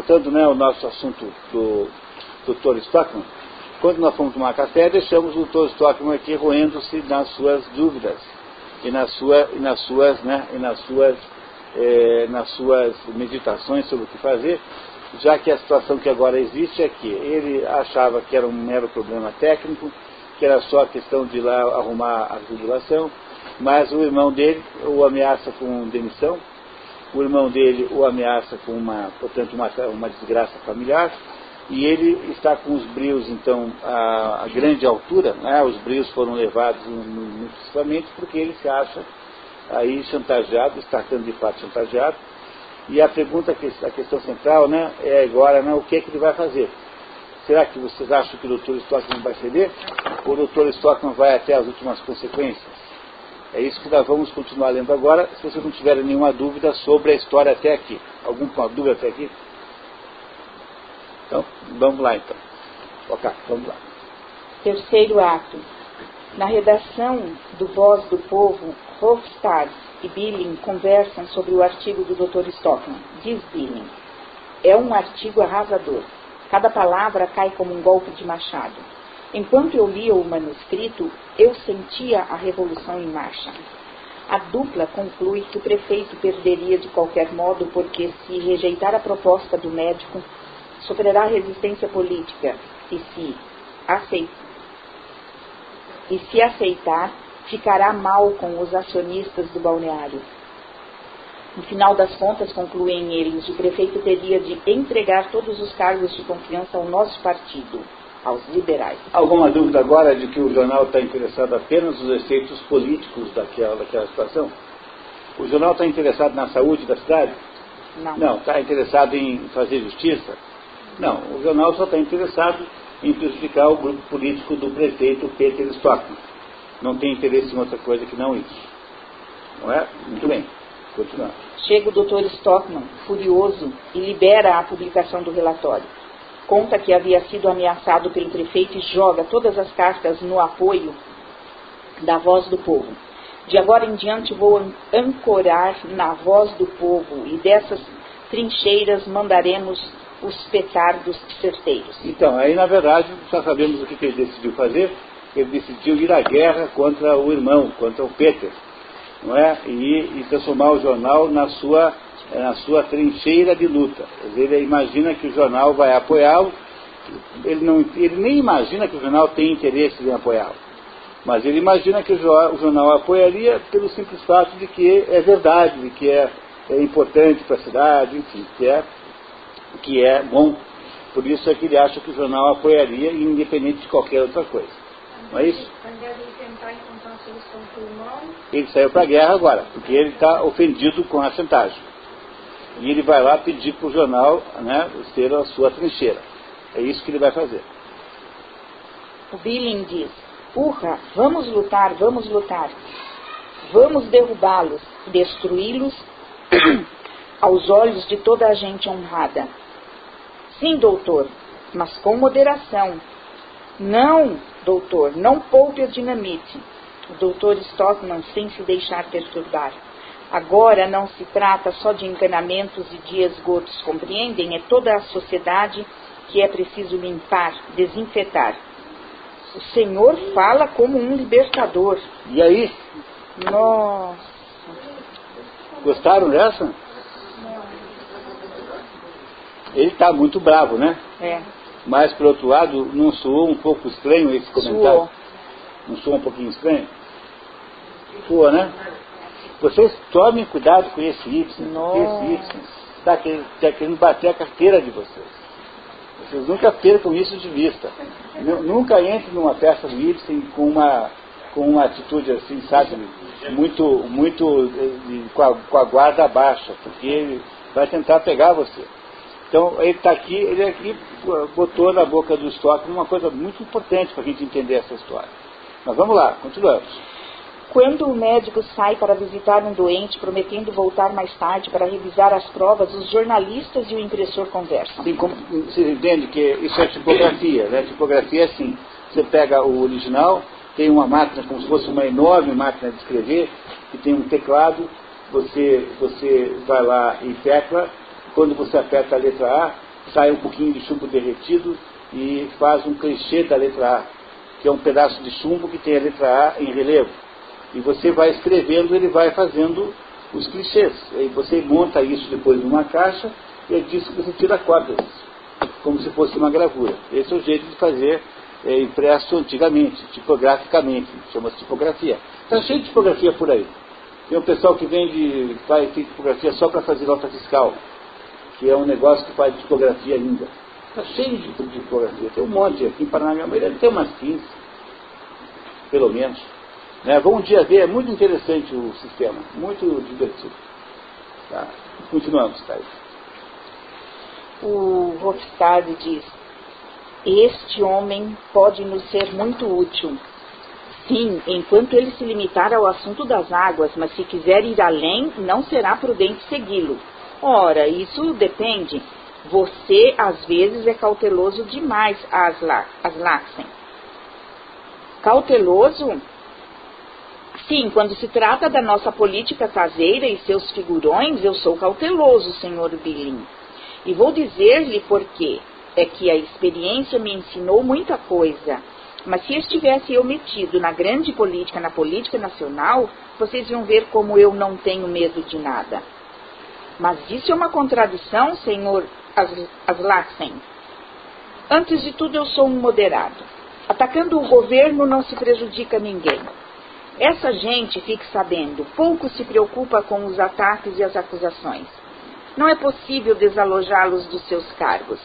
voltando né, ao nosso assunto do Dr. Stockman, quando nós fomos tomar café, deixamos o Dr. Stockman aqui roendo-se nas suas dúvidas e nas, sua, e nas suas, né, e nas suas, eh, nas suas meditações sobre o que fazer, já que a situação que agora existe é que ele achava que era um mero problema técnico, que era só a questão de ir lá arrumar a jubilação, mas o irmão dele o ameaça com demissão, o irmão dele o ameaça com uma, portanto, uma, uma desgraça familiar, e ele está com os brios, então, a, a grande altura, né? os brios foram levados extremamente porque ele se acha aí chantageado, está sendo de fato chantageado, e a pergunta, a questão central né, é agora né, o que, é que ele vai fazer. Será que vocês acham que o Dr. Stockman vai ceder? Ou o Dr. Stockman vai até as últimas consequências? É isso que nós vamos continuar lendo agora, se vocês não tiverem nenhuma dúvida sobre a história até aqui. Alguma dúvida até aqui? Então, vamos lá então. Ok, vamos lá. Terceiro ato. Na redação do Voz do Povo, Hofstad e Billing conversam sobre o artigo do Dr. Stockman. Diz Billing. É um artigo arrasador. Cada palavra cai como um golpe de machado. Enquanto eu lia o manuscrito, eu sentia a revolução em marcha. A dupla conclui que o prefeito perderia de qualquer modo, porque se rejeitar a proposta do médico, sofrerá resistência política e se, aceitar, e se aceitar, ficará mal com os acionistas do balneário. No final das contas, concluem eles, o prefeito teria de entregar todos os cargos de confiança ao nosso partido, aos liberais. Alguma dúvida agora de que o jornal está interessado apenas nos efeitos políticos daquela, daquela situação? O jornal está interessado na saúde da cidade? Não. Não. Está interessado em fazer justiça? Não. O jornal só está interessado em prejudicar o grupo político do prefeito Peter Stockman. Não tem interesse em outra coisa que não isso. Não é? Muito bem. Continuar. Chega o Dr. Stockman, furioso, e libera a publicação do relatório. Conta que havia sido ameaçado pelo prefeito e joga todas as cartas no apoio da voz do povo. De agora em diante vou ancorar na voz do povo e dessas trincheiras mandaremos os petardos certeiros. Então, aí na verdade já sabemos o que ele decidiu fazer. Ele decidiu ir à guerra contra o irmão, contra o Peter, não é? E, e transformar o jornal na sua, na sua trincheira de luta. Ele imagina que o jornal vai apoiá-lo, ele, não, ele nem imagina que o jornal tem interesse em apoiá-lo. Mas ele imagina que o jornal apoiaria pelo simples fato de que é verdade, de que é, é importante para a cidade, enfim, que é que é bom. Por isso é que ele acha que o jornal apoiaria, independente de qualquer outra coisa. Não é isso? Ele saiu para a guerra agora, porque ele está ofendido com a chantagem. E ele vai lá pedir para o jornal né, ter a sua trincheira. É isso que ele vai fazer. O Billing diz: Urra, vamos lutar, vamos lutar. Vamos derrubá-los, destruí-los aos olhos de toda a gente honrada. Sim, doutor, mas com moderação. Não, doutor, não poupe a dinamite. O doutor Stockman sem se deixar perturbar. Agora não se trata só de encanamentos e de esgotos, compreendem? É toda a sociedade que é preciso limpar, desinfetar. O Senhor fala como um libertador. E aí? Nossa. Gostaram dessa? Ele está muito bravo, né? É. Mas, por outro lado, não soou um pouco estranho esse comentário? Suou. Não soou um pouquinho estranho? Soa, né? Vocês tomem cuidado com esse Y. Nossa. Esse Y está querendo, tá querendo bater a carteira de vocês. Vocês nunca percam isso de vista. Nunca entrem numa peça do Y com uma, com uma atitude assim, sabe? Muito, muito eh, com a, com a guarda baixa, porque ele vai tentar pegar você. Então, ele está aqui, ele aqui botou na boca do estoque uma coisa muito importante para a gente entender essa história. Mas vamos lá, continuamos. Quando o médico sai para visitar um doente, prometendo voltar mais tarde para revisar as provas, os jornalistas e o impressor conversam. Assim, como, você entende que isso é tipografia, né? Tipografia é assim, você pega o original, tem uma máquina como se fosse uma enorme máquina de escrever, que tem um teclado, você, você vai lá e tecla, quando você aperta a letra A, sai um pouquinho de chumbo derretido e faz um clichê da letra A, que é um pedaço de chumbo que tem a letra A em relevo. E você vai escrevendo, ele vai fazendo os clichês. E você monta isso depois numa caixa e é disso que você tira cópias, como se fosse uma gravura. Esse é o jeito de fazer é, impresso antigamente, tipograficamente, chama-se tipografia. Está cheio de tipografia por aí. Tem um pessoal que vende, faz tipografia só para fazer nota fiscal, que é um negócio que faz tipografia ainda. Está cheio de tipografia, tem um monte aqui em Paraná, deve ter umas 15, pelo menos. Né? Vão um dia ver, é muito interessante o sistema, muito divertido. Tá? Continuamos, Caio. O Hofstad diz, este homem pode nos ser muito útil. Sim, enquanto ele se limitar ao assunto das águas, mas se quiser ir além, não será prudente segui-lo. Ora, isso depende. Você, às vezes, é cauteloso demais, Aslaxen. Cauteloso? Sim, quando se trata da nossa política caseira e seus figurões, eu sou cauteloso, senhor Billing. E vou dizer-lhe por quê é que a experiência me ensinou muita coisa. Mas se estivesse eu metido na grande política, na política nacional, vocês iam ver como eu não tenho medo de nada. Mas isso é uma contradição, senhor Aslaxen. Antes de tudo, eu sou um moderado. Atacando o governo não se prejudica ninguém. Essa gente, fique sabendo, pouco se preocupa com os ataques e as acusações. Não é possível desalojá-los dos seus cargos.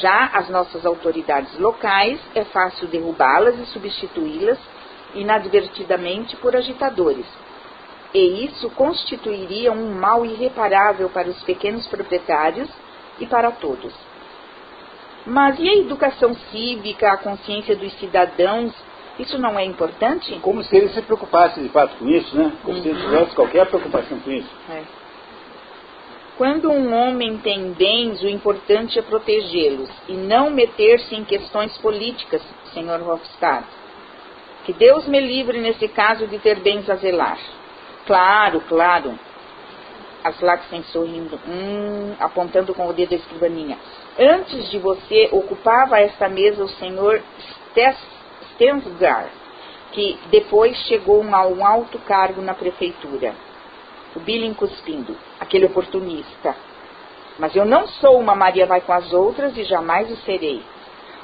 Já as nossas autoridades locais, é fácil derrubá-las e substituí-las inadvertidamente por agitadores. E isso constituiria um mal irreparável para os pequenos proprietários e para todos. Mas e a educação cívica, a consciência dos cidadãos? Isso não é importante? Como se ele se preocupasse de fato com isso, né? Como uhum. se ele tivesse qualquer preocupação com isso. É. Quando um homem tem bens, o importante é protegê-los e não meter-se em questões políticas, Sr. Hofstad. Que Deus me livre nesse caso de ter bens a zelar. Claro, claro. Aslaxen sorrindo, hum, apontando com o dedo a escrivaninha. Antes de você, ocupava esta mesa o Sr. Stensgar, que depois chegou a um alto cargo na prefeitura o Billing cuspindo, aquele oportunista. Mas eu não sou uma Maria vai com as outras e jamais o serei.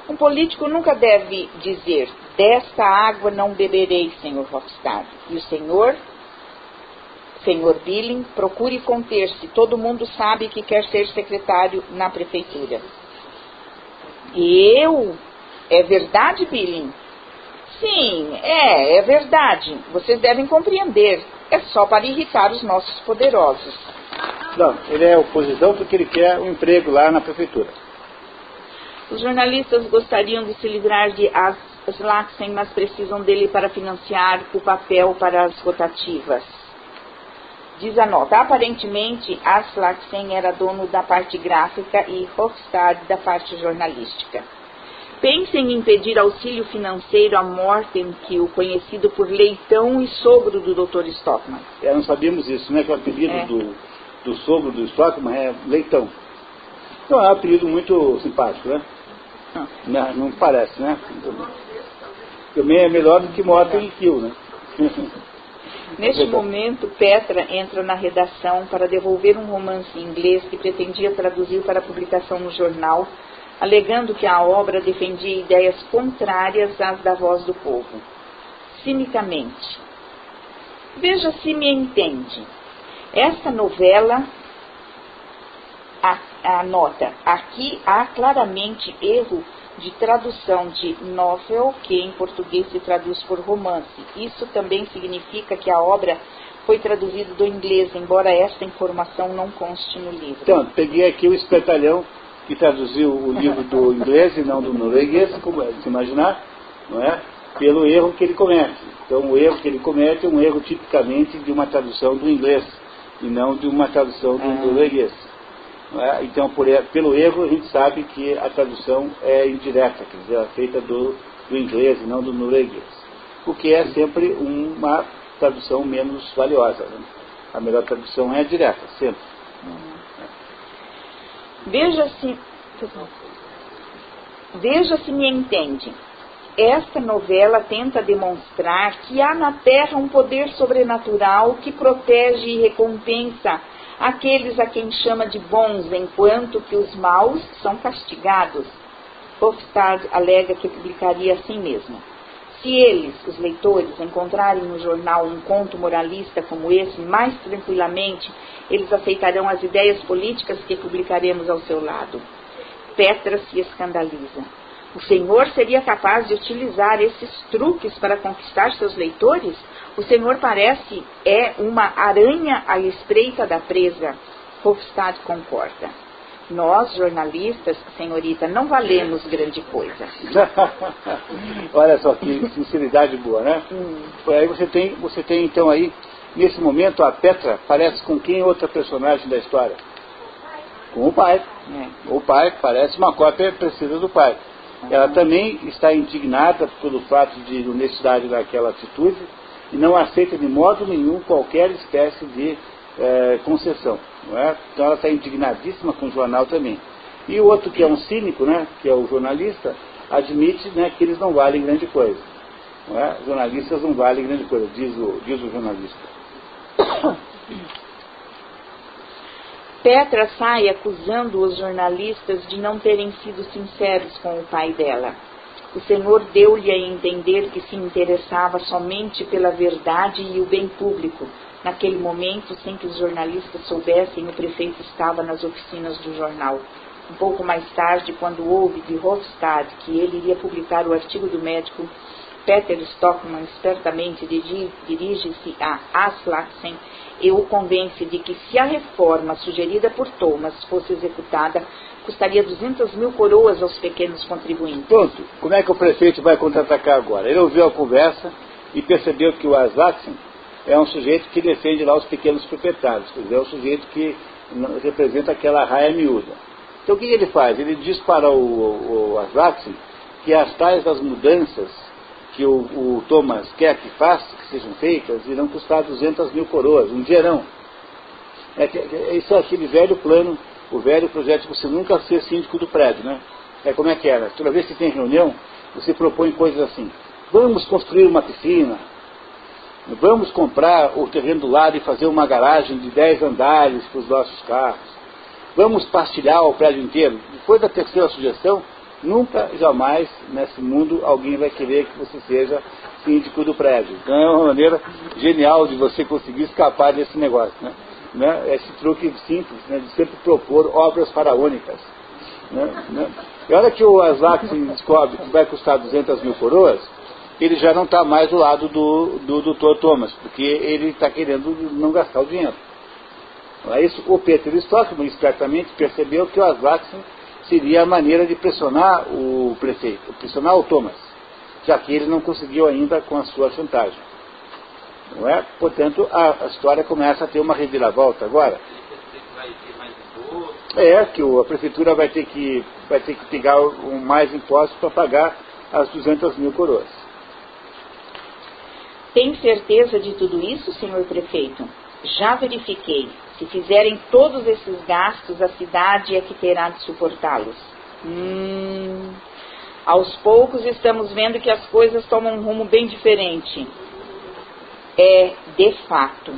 Um político nunca deve dizer, desta água não beberei, senhor Hofstad. E o senhor, senhor Billing, procure conter-se. Todo mundo sabe que quer ser secretário na prefeitura. Eu? É verdade, Billing? Sim, é, é verdade. Vocês devem compreender é só para irritar os nossos poderosos. Não, ele é oposição porque ele quer um emprego lá na prefeitura. Os jornalistas gostariam de se livrar de Aslaxen, mas precisam dele para financiar o papel para as rotativas. Diz a nota, aparentemente Aslaxen era dono da parte gráfica e Hofstad da parte jornalística. Pensem em pedir auxílio financeiro a o conhecido por Leitão e sogro do Dr. Stockman. É, não sabíamos isso, né? Que o apelido é. do, do sogro do Stockman é Leitão. Então é um apelido muito simpático, né? Ah. Não, não parece, né? Também é melhor do que Morten e Kill, né? Neste momento, Petra entra na redação para devolver um romance em inglês que pretendia traduzir para publicação no jornal alegando que a obra defendia ideias contrárias às da voz do povo. Cinicamente. Veja se me entende. Esta novela anota, aqui há claramente erro de tradução de novel, que em português se traduz por romance. Isso também significa que a obra foi traduzida do inglês, embora esta informação não conste no livro. Então, peguei aqui o espetalhão que traduziu o livro do inglês e não do norueguês, como é de se imaginar, não é? pelo erro que ele comete. Então, o erro que ele comete é um erro tipicamente de uma tradução do inglês e não de uma tradução do ah. norueguês. É? Então, por, pelo erro, a gente sabe que a tradução é indireta, quer dizer, é feita do, do inglês e não do norueguês. O que é sempre uma tradução menos valiosa. Né? A melhor tradução é a direta, sempre. Veja se, Veja se me entende. Esta novela tenta demonstrar que há na Terra um poder sobrenatural que protege e recompensa aqueles a quem chama de bons, enquanto que os maus são castigados. Hofstad alega que publicaria assim mesmo. Se eles, os leitores, encontrarem no jornal um conto moralista como esse, mais tranquilamente, eles aceitarão as ideias políticas que publicaremos ao seu lado. Petra se escandaliza. O Senhor seria capaz de utilizar esses truques para conquistar seus leitores? O Senhor parece é uma aranha à espreita da presa. Hofstad concorda. Nós, jornalistas, senhorita, não valemos grande coisa. Olha só que sinceridade boa, né? Hum. Aí você tem, você tem então aí, nesse momento, a Petra parece com quem outra personagem da história? Com o pai. É. O pai parece uma cópia precisa do pai. Ela também está indignada pelo fato de honestidade daquela atitude e não aceita de modo nenhum qualquer espécie de é, concessão. É? Então ela está indignadíssima com o jornal também. E o outro que é um cínico, né, que é o jornalista, admite né, que eles não valem grande coisa. Não é? Jornalistas não valem grande coisa, diz o, diz o jornalista. Petra sai acusando os jornalistas de não terem sido sinceros com o pai dela. O Senhor deu-lhe a entender que se interessava somente pela verdade e o bem público. Naquele momento, sem que os jornalistas soubessem, o prefeito estava nas oficinas do jornal. Um pouco mais tarde, quando houve de Hofstad que ele iria publicar o artigo do médico, Peter Stockman espertamente dirige-se a Aslaksen e o convence de que se a reforma sugerida por Thomas fosse executada, custaria 200 mil coroas aos pequenos contribuintes. Pronto, como é que o prefeito vai contra-atacar agora? Ele ouviu a conversa e percebeu que o Aslaksen é um sujeito que defende lá os pequenos proprietários, quer dizer, é um sujeito que representa aquela raia miúda. Então o que ele faz? Ele diz para o, o, o que as tais das mudanças que o, o, Thomas quer que faça, que sejam feitas, irão custar 200 mil coroas, um dinheirão. É, é, isso é aquele velho plano, o velho projeto de você nunca ser síndico do prédio, né? É como é que era. Toda vez que tem reunião, você propõe coisas assim. Vamos construir uma piscina. Vamos comprar o terreno do lado e fazer uma garagem de 10 andares para os nossos carros. Vamos partilhar o prédio inteiro. Depois da terceira sugestão, Nunca, jamais, nesse mundo, alguém vai querer que você seja síndico do prédio. Então é uma maneira genial de você conseguir escapar desse negócio. Né? Né? Esse truque simples né? de sempre propor obras faraônicas. Né? Né? E olha que o Aslak descobre que vai custar 200 mil coroas, ele já não está mais do lado do, do Dr. Thomas, porque ele está querendo não gastar o dinheiro. É isso? O Peter Stockman espertamente percebeu que o Aslaksen seria a maneira de pressionar o prefeito, pressionar o Thomas, já que ele não conseguiu ainda com a sua chantagem. Não é? Portanto, a, a história começa a ter uma reviravolta agora. É que a prefeitura vai ter que, vai ter que pegar mais impostos para pagar as 200 mil coroas. Tem certeza de tudo isso, senhor prefeito? Já verifiquei. Se fizerem todos esses gastos, a cidade é que terá de suportá-los. Hum, aos poucos estamos vendo que as coisas tomam um rumo bem diferente. É, de fato.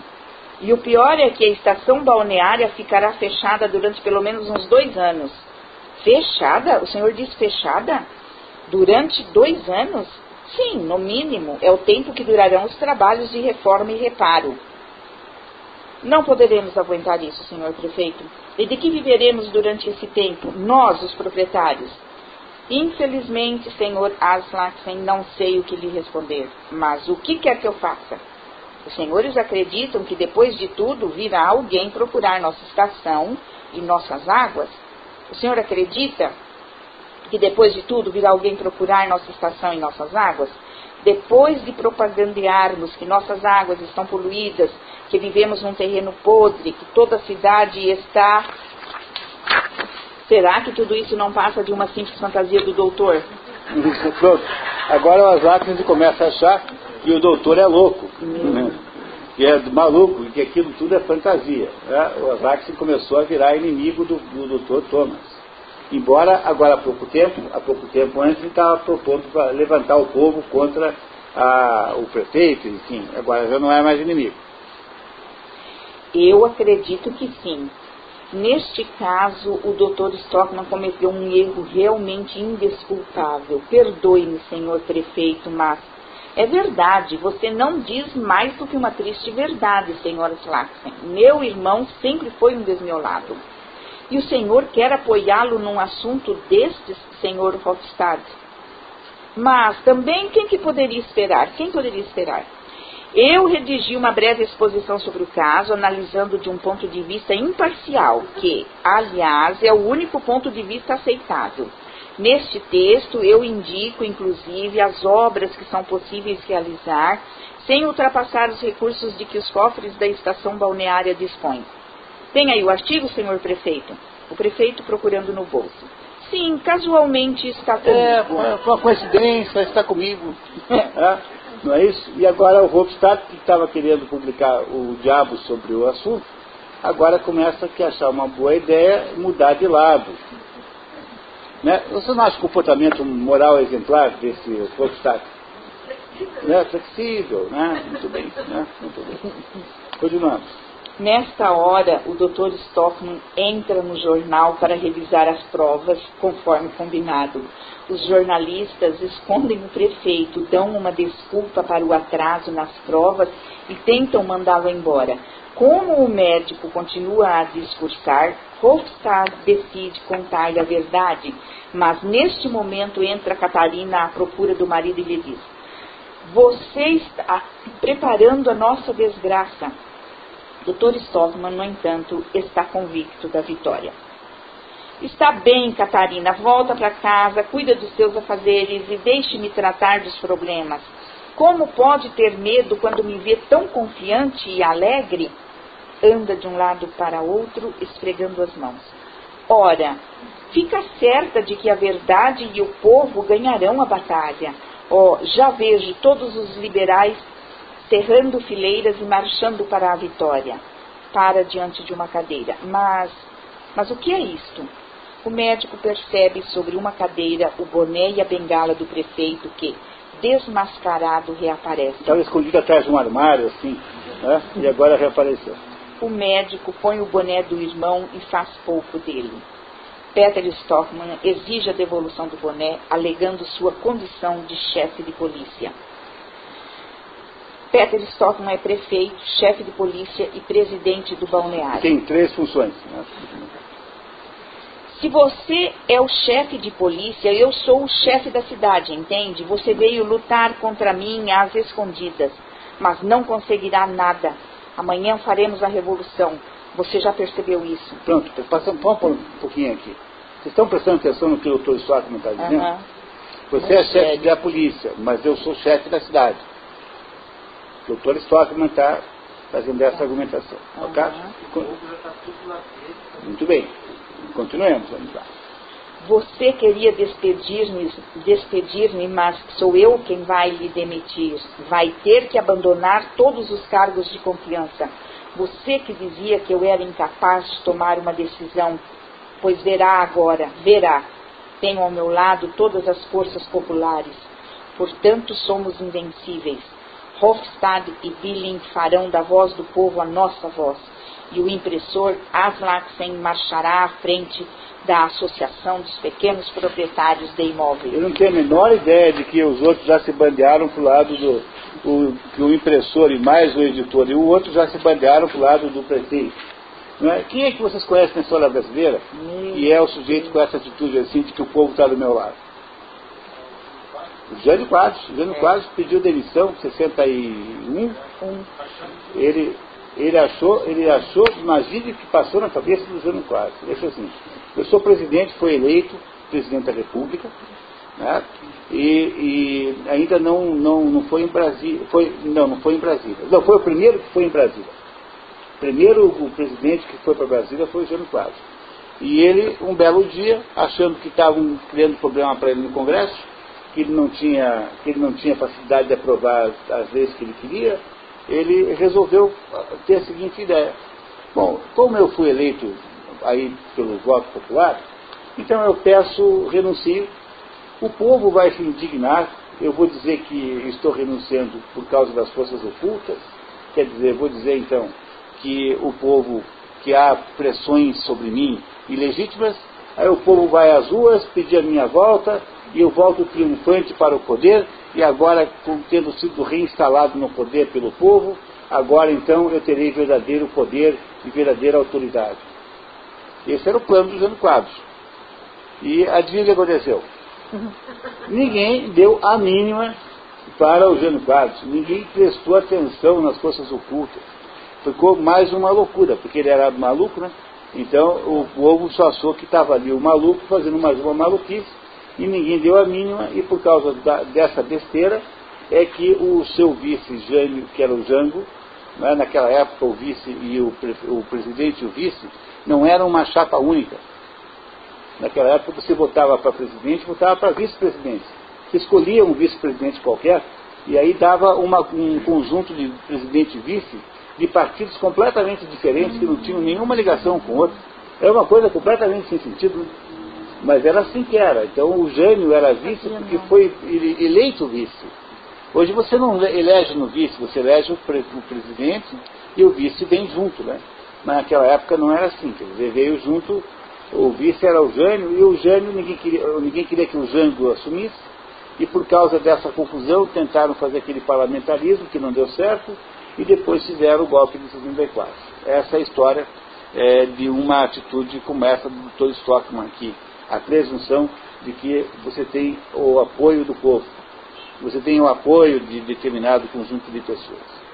E o pior é que a estação balneária ficará fechada durante pelo menos uns dois anos. Fechada? O senhor diz fechada? Durante dois anos? Sim, no mínimo, é o tempo que durarão os trabalhos de reforma e reparo. Não poderemos aguentar isso, senhor prefeito. E de que viveremos durante esse tempo, nós, os proprietários? Infelizmente, senhor Aslaksen, não sei o que lhe responder. Mas o que quer que eu faça? Os senhores acreditam que depois de tudo virá alguém procurar nossa estação e nossas águas? O senhor acredita que depois de tudo virá alguém procurar nossa estação e nossas águas? Depois de propagandearmos que nossas águas estão poluídas, que vivemos num terreno podre, que toda a cidade está. Será que tudo isso não passa de uma simples fantasia do doutor? Pronto. Agora o Asaknes começa a achar que o doutor é louco, hum. que é maluco, que aquilo tudo é fantasia. Né? O Asaknes começou a virar inimigo do, do doutor Thomas. Embora agora há pouco tempo, há pouco tempo antes, ele estava propondo para levantar o povo contra a, o prefeito, enfim, agora já não é mais inimigo. Eu acredito que sim. Neste caso, o Dr. Stockman cometeu um erro realmente indesculpável. Perdoe-me, senhor prefeito, mas é verdade, você não diz mais do que uma triste verdade, senhora Slaxen. Meu irmão sempre foi um desmiolado. E o senhor quer apoiá-lo num assunto destes, senhor Hofstad? Mas também quem que poderia esperar? Quem poderia esperar? Eu redigi uma breve exposição sobre o caso, analisando de um ponto de vista imparcial, que, aliás, é o único ponto de vista aceitável. Neste texto, eu indico, inclusive, as obras que são possíveis realizar sem ultrapassar os recursos de que os cofres da estação balneária dispõem. Tem aí o artigo, senhor prefeito? O prefeito procurando no bolso. Sim, casualmente está comigo. É, foi uma coincidência, está comigo. É. Não é isso? E agora o Hofstadt, que estava querendo publicar o diabo sobre o assunto, agora começa a achar uma boa ideia mudar de lado. Né? Você não acha o comportamento moral exemplar desse Hofstadt? Né? Flexível, né? Muito bem, né? Muito bem. Continuamos. Nesta hora, o Dr. Stockman entra no jornal para revisar as provas, conforme combinado. Os jornalistas escondem o prefeito, dão uma desculpa para o atraso nas provas e tentam mandá-lo embora. Como o médico continua a discursar, Hofstad decide contar-lhe a verdade, mas neste momento entra Catarina à procura do marido e lhe diz: Você está preparando a nossa desgraça. Dr. Stockman, no entanto, está convicto da vitória. Está bem, Catarina, volta para casa, cuida dos seus afazeres e deixe-me tratar dos problemas. Como pode ter medo quando me vê tão confiante e alegre? Anda de um lado para outro, esfregando as mãos. Ora, fica certa de que a verdade e o povo ganharão a batalha. Oh, já vejo todos os liberais cerrando fileiras e marchando para a vitória. Para diante de uma cadeira. Mas, mas o que é isto? O médico percebe sobre uma cadeira o boné e a bengala do prefeito que, desmascarado, reaparece. Estava escondido atrás de um armário, assim, né? e agora reapareceu. O médico põe o boné do irmão e faz pouco dele. Peter Stockman exige a devolução do boné, alegando sua condição de chefe de polícia. Peter Stockman é prefeito, chefe de polícia e presidente do balneário. Tem três funções. Né? Se você é o chefe de polícia, eu sou o chefe da cidade, entende? Você veio lutar contra mim às escondidas, mas não conseguirá nada. Amanhã faremos a revolução. Você já percebeu isso? Pronto, passando, vamos um pouquinho aqui. Vocês estão prestando atenção no que o doutor Stockman está dizendo? Uhum. Você é chefe da polícia, mas eu sou chefe da cidade. O doutor Stockman está fazendo essa argumentação. Uhum. Ok? Muito bem. Continuemos, vamos lá. Você queria despedir-me, despedir-me, mas sou eu quem vai lhe demitir. Vai ter que abandonar todos os cargos de confiança. Você que dizia que eu era incapaz de tomar uma decisão, pois verá agora, verá. Tenho ao meu lado todas as forças populares. Portanto, somos invencíveis. Hofstad e Billing farão da voz do povo a nossa voz. E o impressor Aslaksen marchará à frente da Associação dos Pequenos Proprietários de Imóveis. Eu não tenho a menor ideia de que os outros já se bandearam para o lado do o, que o impressor e mais o editor e o outro já se bandearam para o lado do prefeito. É? Quem é que vocês conhecem na história brasileira e é o sujeito com essa atitude assim de que o povo está do meu lado? Jânio Quadros. Jânio é. Quadros pediu demissão em 61. Um. Ele, ele achou, ele achou, imagine o que passou na cabeça do Jânio Quadros. Ele achou assim, eu sou presidente, foi eleito presidente da República, né? e, e, ainda não, não, não foi em Brasília, foi, não, não foi em Brasília. Não, foi o primeiro que foi em Brasília. Primeiro o presidente que foi para Brasília foi o Jânio Quadros. E ele, um belo dia, achando que estavam criando problema para ele no Congresso, que ele não tinha, que ele não tinha facilidade de aprovar as, leis que ele queria, ele resolveu ter a seguinte ideia. Bom, como eu fui eleito aí pelo voto popular, Então eu peço, renuncie. O povo vai se indignar. Eu vou dizer que estou renunciando por causa das forças ocultas. Quer dizer, vou dizer então que o povo, que há pressões sobre mim ilegítimas. Aí o povo vai às ruas pedir a minha volta e eu volto triunfante para o poder. E agora, tendo sido reinstalado no poder pelo povo, agora então eu terei verdadeiro poder e verdadeira autoridade. Esse era o plano do Jânio Quadros. E adivinha o que aconteceu? Ninguém deu a mínima para o Jânio Quadros. Ninguém prestou atenção nas forças ocultas. Ficou mais uma loucura, porque ele era maluco, né? Então o povo só achou que estava ali o maluco fazendo mais uma maluquice e ninguém deu a mínima e por causa da, dessa besteira é que o seu vice Jânio, que era o Jango, né, naquela época o vice e o, o presidente e o vice não eram uma chapa única. Naquela época você votava para presidente, votava para vice-presidente. Você escolhia um vice-presidente qualquer e aí dava uma, um conjunto de presidente e vice de partidos completamente diferentes que não tinham nenhuma ligação com o outro. Era uma coisa completamente sem sentido. Mas era assim que era. Então o Jânio era vice porque foi eleito vice. Hoje você não elege no vice, você elege o, presidente e o vice vem junto, né? Mas naquela época não era assim, quer dizer, veio junto o vice era o Jânio, e o Jânio, ninguém queria, ninguém queria que o Jânio assumisse, e por causa dessa confusão tentaram fazer aquele parlamentarismo que não deu certo, e depois fizeram o golpe de 64. Essa é a história é, de uma atitude como essa do Dr. Stockman aqui, a presunção de que você tem o apoio do povo, você tem o apoio de determinado conjunto de pessoas.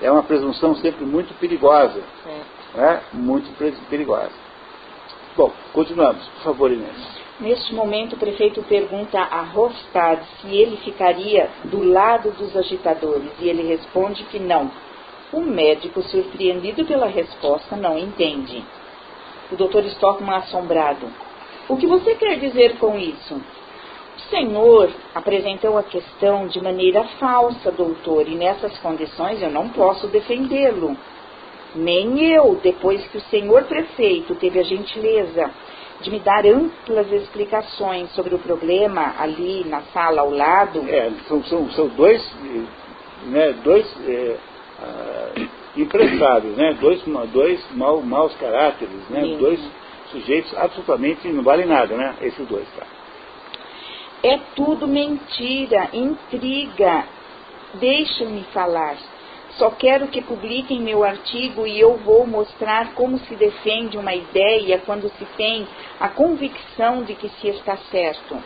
É uma presunção sempre muito perigosa, é. Né? muito perigosa. Bom, continuamos. Por favor, Inês. Neste momento, o prefeito pergunta a Hofstad se ele ficaria do lado dos agitadores e ele responde que não. O médico, surpreendido pela resposta, não entende. O doutor Stockman assombrado. O que você quer dizer com isso? O senhor apresentou a questão de maneira falsa, doutor, e nessas condições eu não posso defendê-lo. Nem eu, depois que o senhor prefeito teve a gentileza de me dar amplas explicações sobre o problema ali na sala ao lado. É, são, são, são dois, né, dois é, uh, empresários, né, dois, dois mau, maus caráteres, né, dois sujeitos absolutamente não valem nada, né, esses dois. Tá? É tudo mentira, intriga. Deixa-me falar. Só quero que publiquem meu artigo e eu vou mostrar como se defende uma ideia quando se tem a convicção de que se está certo.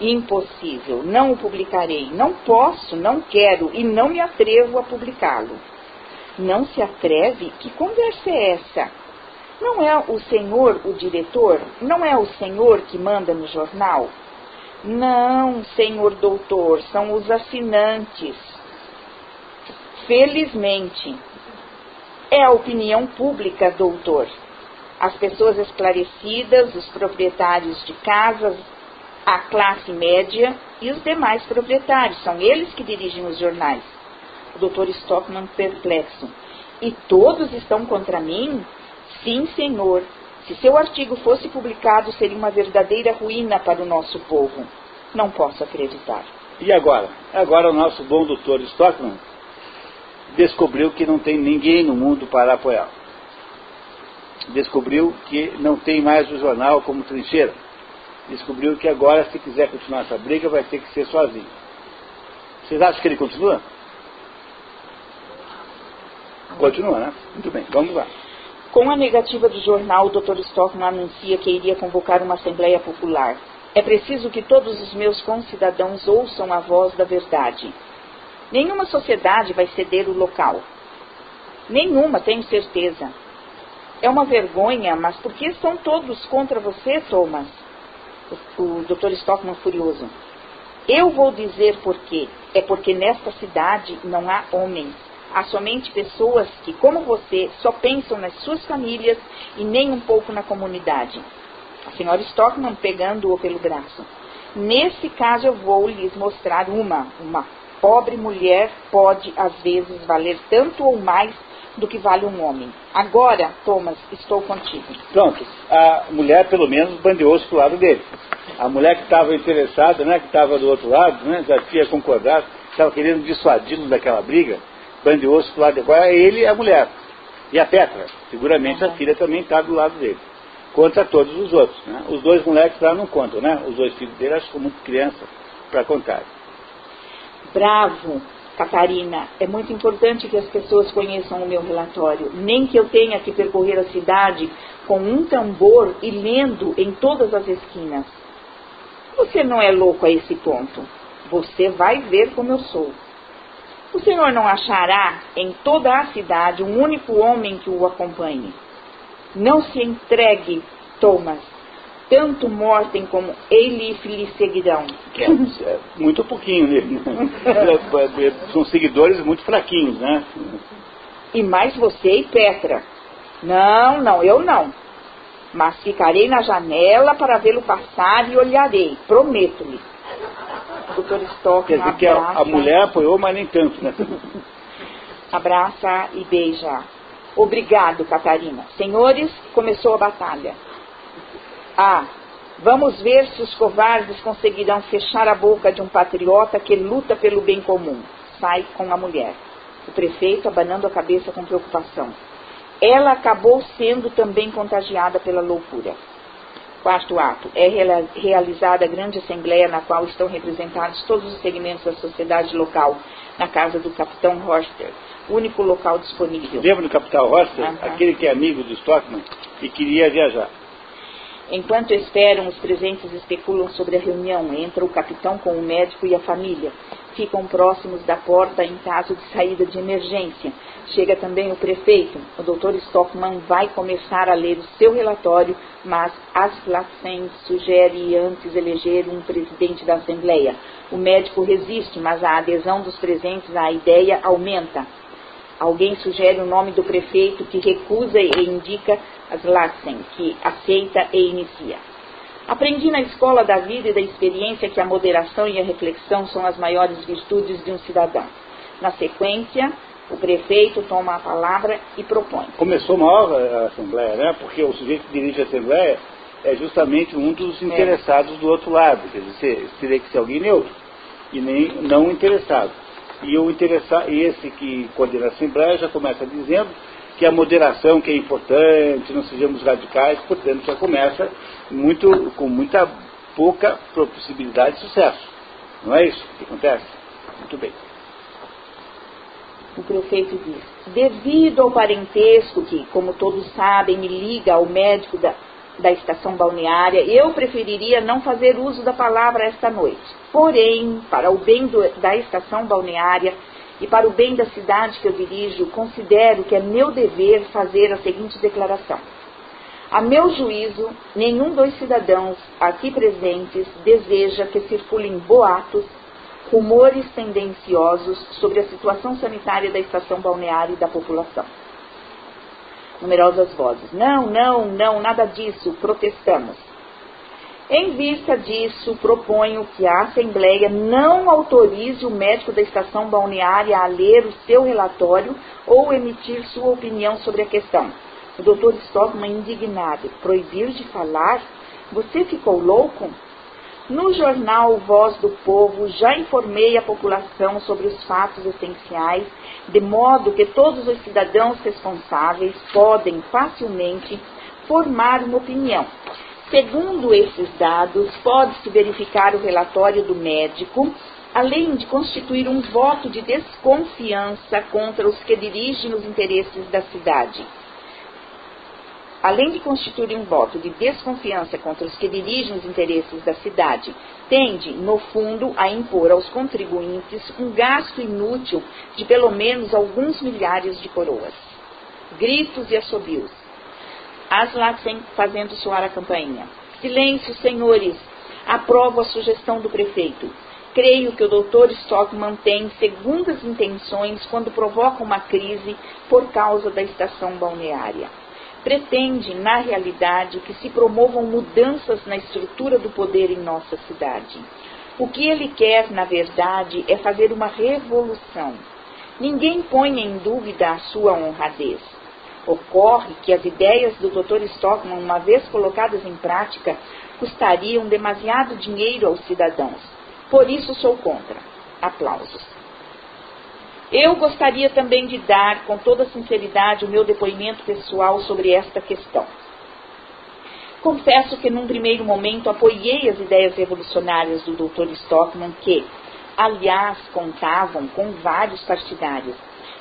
Impossível, não o publicarei. Não posso, não quero e não me atrevo a publicá-lo. Não se atreve? Que conversa é essa? Não é o senhor o diretor? Não é o senhor que manda no jornal? Não, senhor doutor, são os assinantes. Felizmente, é a opinião pública, doutor. As pessoas esclarecidas, os proprietários de casas, a classe média e os demais proprietários. São eles que dirigem os jornais. O doutor Stockman perplexo. E todos estão contra mim? Sim, senhor. Se seu artigo fosse publicado, seria uma verdadeira ruína para o nosso povo. Não posso acreditar. E agora? Agora o nosso bom doutor Stockman descobriu que não tem ninguém no mundo para apoiá-lo. Descobriu que não tem mais o jornal como trincheira. Descobriu que agora, se quiser continuar essa briga, vai ter que ser sozinho. Vocês acham que ele continua? Continua, né? Muito bem, vamos lá. Com a negativa do jornal, o Dr. Stockman anuncia que iria convocar uma Assembleia Popular. É preciso que todos os meus concidadãos ouçam a voz da verdade. Nenhuma sociedade vai ceder o local. Nenhuma, tenho certeza. É uma vergonha, mas por que são todos contra você, Thomas? O, o Dr. Stockman furioso. Eu vou dizer por quê. É porque nesta cidade não há homens. Há somente pessoas que, como você, só pensam nas suas famílias e nem um pouco na comunidade. A senhora Stockman pegando-o pelo braço. Nesse caso eu vou lhes mostrar uma, uma pobre mulher pode, às vezes, valer tanto ou mais do que vale um homem. Agora, Thomas, estou contigo. Pronto, a mulher pelo menos bandeou-se para o lado dele. A mulher que estava interessada, né, que estava do outro lado, né, já tinha concordado, estava querendo dissuadi-lo daquela briga, bandeou-se para o lado dele. Agora é ele e a mulher. E a Petra, seguramente uhum. a filha também está do lado dele. Contra todos os outros. Né? Os dois moleques lá não contam, né? Os dois filhos dele, acho que são muito crianças para contar. Bravo, Catarina, é muito importante que as pessoas conheçam o meu relatório. Nem que eu tenha que percorrer a cidade com um tambor e lendo em todas as esquinas. Você não é louco a esse ponto. Você vai ver como eu sou. O senhor não achará em toda a cidade um único homem que o acompanhe. Não se entregue, Thomas. Tanto mortem como ele lhe seguirão. É, é, muito pouquinho, né? São seguidores muito fraquinhos, né? E mais você e Petra. Não, não, eu não. Mas ficarei na janela para vê-lo passar e olharei, prometo-lhe. Doutor Stock Quer dizer que a, a mulher apoiou, mas nem tanto, né? abraça e beija. Obrigado, Catarina. Senhores, começou a batalha. Ah, vamos ver se os covardes conseguirão fechar a boca de um patriota que luta pelo bem comum. Sai com a mulher. O prefeito abanando a cabeça com preocupação. Ela acabou sendo também contagiada pela loucura. Quarto ato. É realizada a grande assembleia na qual estão representados todos os segmentos da sociedade local, na casa do capitão Horster, único local disponível. Lembra do capitão Horster? Uhum. Aquele que é amigo do Stockman e queria viajar. Enquanto esperam, os presentes especulam sobre a reunião. Entra o capitão com o médico e a família. Ficam próximos da porta em caso de saída de emergência. Chega também o prefeito. O Dr. Stockman vai começar a ler o seu relatório, mas Aslatzen sugere antes eleger um presidente da Assembleia. O médico resiste, mas a adesão dos presentes à ideia aumenta. Alguém sugere o nome do prefeito que recusa e indica Aslatzen, que aceita e inicia. Aprendi na escola da vida e da experiência que a moderação e a reflexão são as maiores virtudes de um cidadão. Na sequência, o prefeito toma a palavra e propõe. Começou mal a Assembleia, né? Porque o sujeito que dirige a Assembleia é justamente um dos é. interessados é. do outro lado. Quer dizer, teria que ser alguém neutro e nem não interessado. E, o interessa, e esse que coordena a Assembleia já começa dizendo que a moderação que é importante, não sejamos radicais, portanto já começa muito, com muita pouca possibilidade de sucesso. Não é isso que acontece? Muito bem. O prefeito diz: devido ao parentesco que, como todos sabem, me liga ao médico da, da estação balneária, eu preferiria não fazer uso da palavra esta noite. Porém, para o bem do, da estação balneária e para o bem da cidade que eu dirijo, considero que é meu dever fazer a seguinte declaração. A meu juízo, nenhum dos cidadãos aqui presentes deseja que circulem boatos, rumores tendenciosos sobre a situação sanitária da estação balneária e da população. Numerosas vozes. Não, não, não, nada disso, protestamos. Em vista disso, proponho que a Assembleia não autorize o médico da estação balneária a ler o seu relatório ou emitir sua opinião sobre a questão. O doutor Stockman, indignado, proibir de falar? Você ficou louco? No jornal Voz do Povo já informei a população sobre os fatos essenciais, de modo que todos os cidadãos responsáveis podem facilmente formar uma opinião. Segundo esses dados, pode-se verificar o relatório do médico, além de constituir um voto de desconfiança contra os que dirigem os interesses da cidade além de constituir um voto de desconfiança contra os que dirigem os interesses da cidade, tende, no fundo, a impor aos contribuintes um gasto inútil de pelo menos alguns milhares de coroas. Gritos e assobios. Aslatzen fazendo soar a campainha. Silêncio, senhores! Aprovo a sugestão do prefeito. Creio que o Dr. Stockman tem segundas intenções quando provoca uma crise por causa da estação balneária pretende, na realidade, que se promovam mudanças na estrutura do poder em nossa cidade. O que ele quer, na verdade, é fazer uma revolução. Ninguém põe em dúvida a sua honradez. Ocorre que as ideias do Dr. Stockman, uma vez colocadas em prática, custariam demasiado dinheiro aos cidadãos. Por isso sou contra. Aplausos. Eu gostaria também de dar, com toda sinceridade, o meu depoimento pessoal sobre esta questão. Confesso que, num primeiro momento, apoiei as ideias revolucionárias do Dr. Stockman, que, aliás, contavam com vários partidários,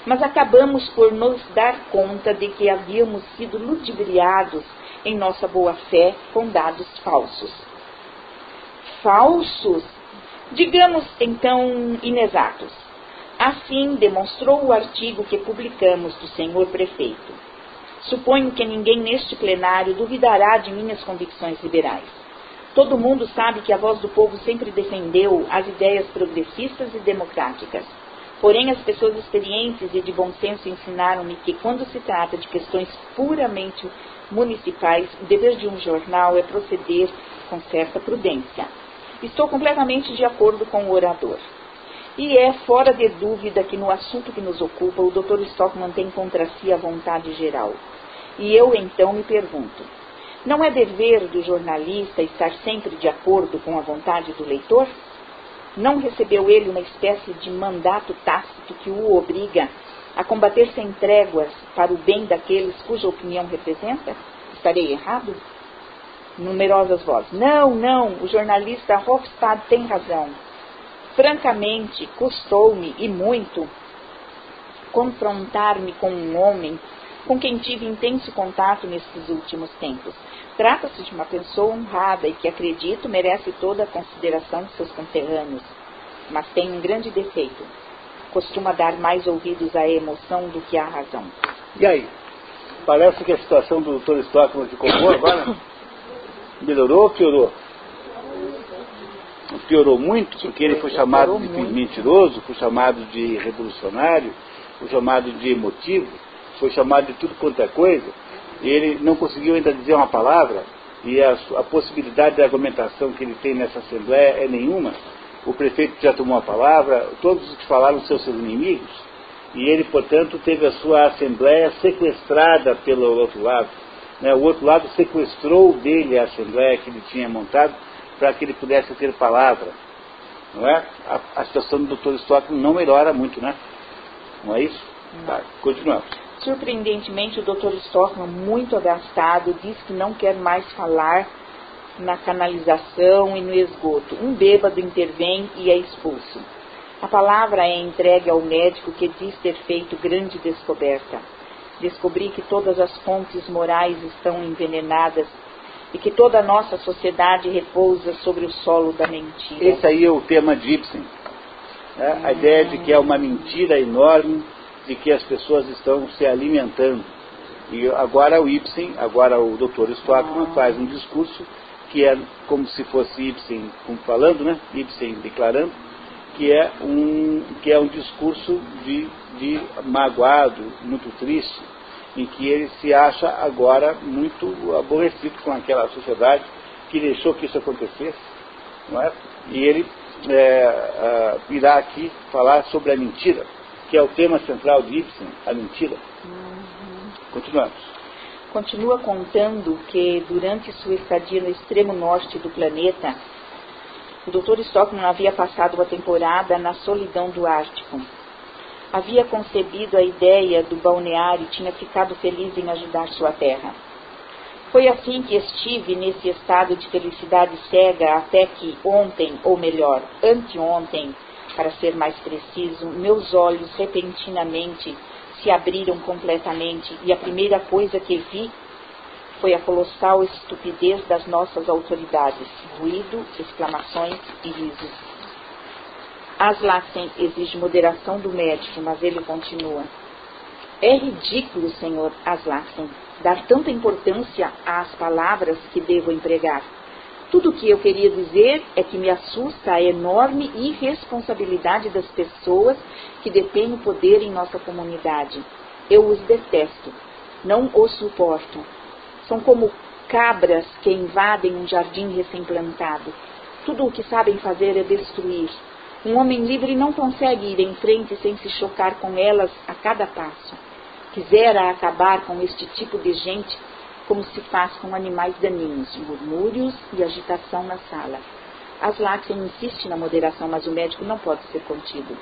mas acabamos por nos dar conta de que havíamos sido ludibriados em nossa boa-fé com dados falsos. Falsos? Digamos então inexatos. Assim demonstrou o artigo que publicamos do senhor prefeito. Suponho que ninguém neste plenário duvidará de minhas convicções liberais. Todo mundo sabe que a voz do povo sempre defendeu as ideias progressistas e democráticas. Porém, as pessoas experientes e de bom senso ensinaram-me que, quando se trata de questões puramente municipais, o dever de um jornal é proceder com certa prudência. Estou completamente de acordo com o orador. E é fora de dúvida que no assunto que nos ocupa, o Dr. Stockman tem contra si a vontade geral. E eu então me pergunto: não é dever do jornalista estar sempre de acordo com a vontade do leitor? Não recebeu ele uma espécie de mandato tácito que o obriga a combater sem tréguas para o bem daqueles cuja opinião representa? Estarei errado? Numerosas vozes. Não, não, o jornalista Hofstad tem razão. Francamente, custou-me, e muito, confrontar-me com um homem com quem tive intenso contato nesses últimos tempos. Trata-se de uma pessoa honrada e que, acredito, merece toda a consideração de seus conterrâneos, mas tem um grande defeito. Costuma dar mais ouvidos à emoção do que à razão. E aí? Parece que a situação do Dr. Stockman ficou boa agora? Melhorou ou piorou? Piorou muito, porque ele foi chamado de mentiroso, foi chamado de revolucionário, foi chamado de emotivo foi chamado de tudo quanto é coisa, e ele não conseguiu ainda dizer uma palavra, e a, a possibilidade de argumentação que ele tem nessa Assembleia é nenhuma. O prefeito já tomou a palavra, todos os que falaram são seus inimigos, e ele, portanto, teve a sua Assembleia sequestrada pelo outro lado. Né? O outro lado sequestrou dele a Assembleia que ele tinha montado para que ele pudesse ter palavra. Não é? A, a situação do Dr. Stockman não melhora muito, né? Não é isso? Tá, continuamos. Surpreendentemente, o Dr. Stockman, muito agastado, diz que não quer mais falar na canalização e no esgoto. Um bêbado intervém e é expulso. A palavra é entregue ao médico que diz ter feito grande descoberta. Descobri que todas as fontes morais estão envenenadas e que toda a nossa sociedade repousa sobre o solo da mentira. Esse aí é o tema de Ibsen. Né? A ideia de que é uma mentira enorme de que as pessoas estão se alimentando. E agora o Ibsen, agora o Dr. Stockman faz um discurso que é como se fosse Ibsen falando, né? Ibsen declarando, que é um, que é um discurso de, de magoado, muito triste, em que ele se acha agora muito aborrecido com aquela sociedade que deixou que isso acontecesse, não é? E ele é, uh, virá aqui falar sobre a mentira que é o tema central de Ibsen, a mentira. Uhum. Continuamos. Continua contando que durante sua estadia no extremo norte do planeta, o Dr. Stockman havia passado uma temporada na solidão do Ártico. Havia concebido a ideia do balneário e tinha ficado feliz em ajudar sua terra. Foi assim que estive nesse estado de felicidade cega até que ontem, ou melhor, anteontem, para ser mais preciso, meus olhos repentinamente se abriram completamente e a primeira coisa que vi foi a colossal estupidez das nossas autoridades, ruído, exclamações e risos. Aslaken exige moderação do médico, mas ele continua. É ridículo, senhor Aslaken, dar tanta importância às palavras que devo empregar. Tudo o que eu queria dizer é que me assusta a enorme irresponsabilidade das pessoas que detêm o poder em nossa comunidade. Eu os detesto, não os suporto. São como cabras que invadem um jardim recém-plantado. Tudo o que sabem fazer é destruir. Um homem livre não consegue ir em frente sem se chocar com elas a cada passo. Quisera acabar com este tipo de gente como se faz com animais daninhos, murmúrios e agitação na sala. Aslaksen insiste na moderação, mas o médico não pode ser contido.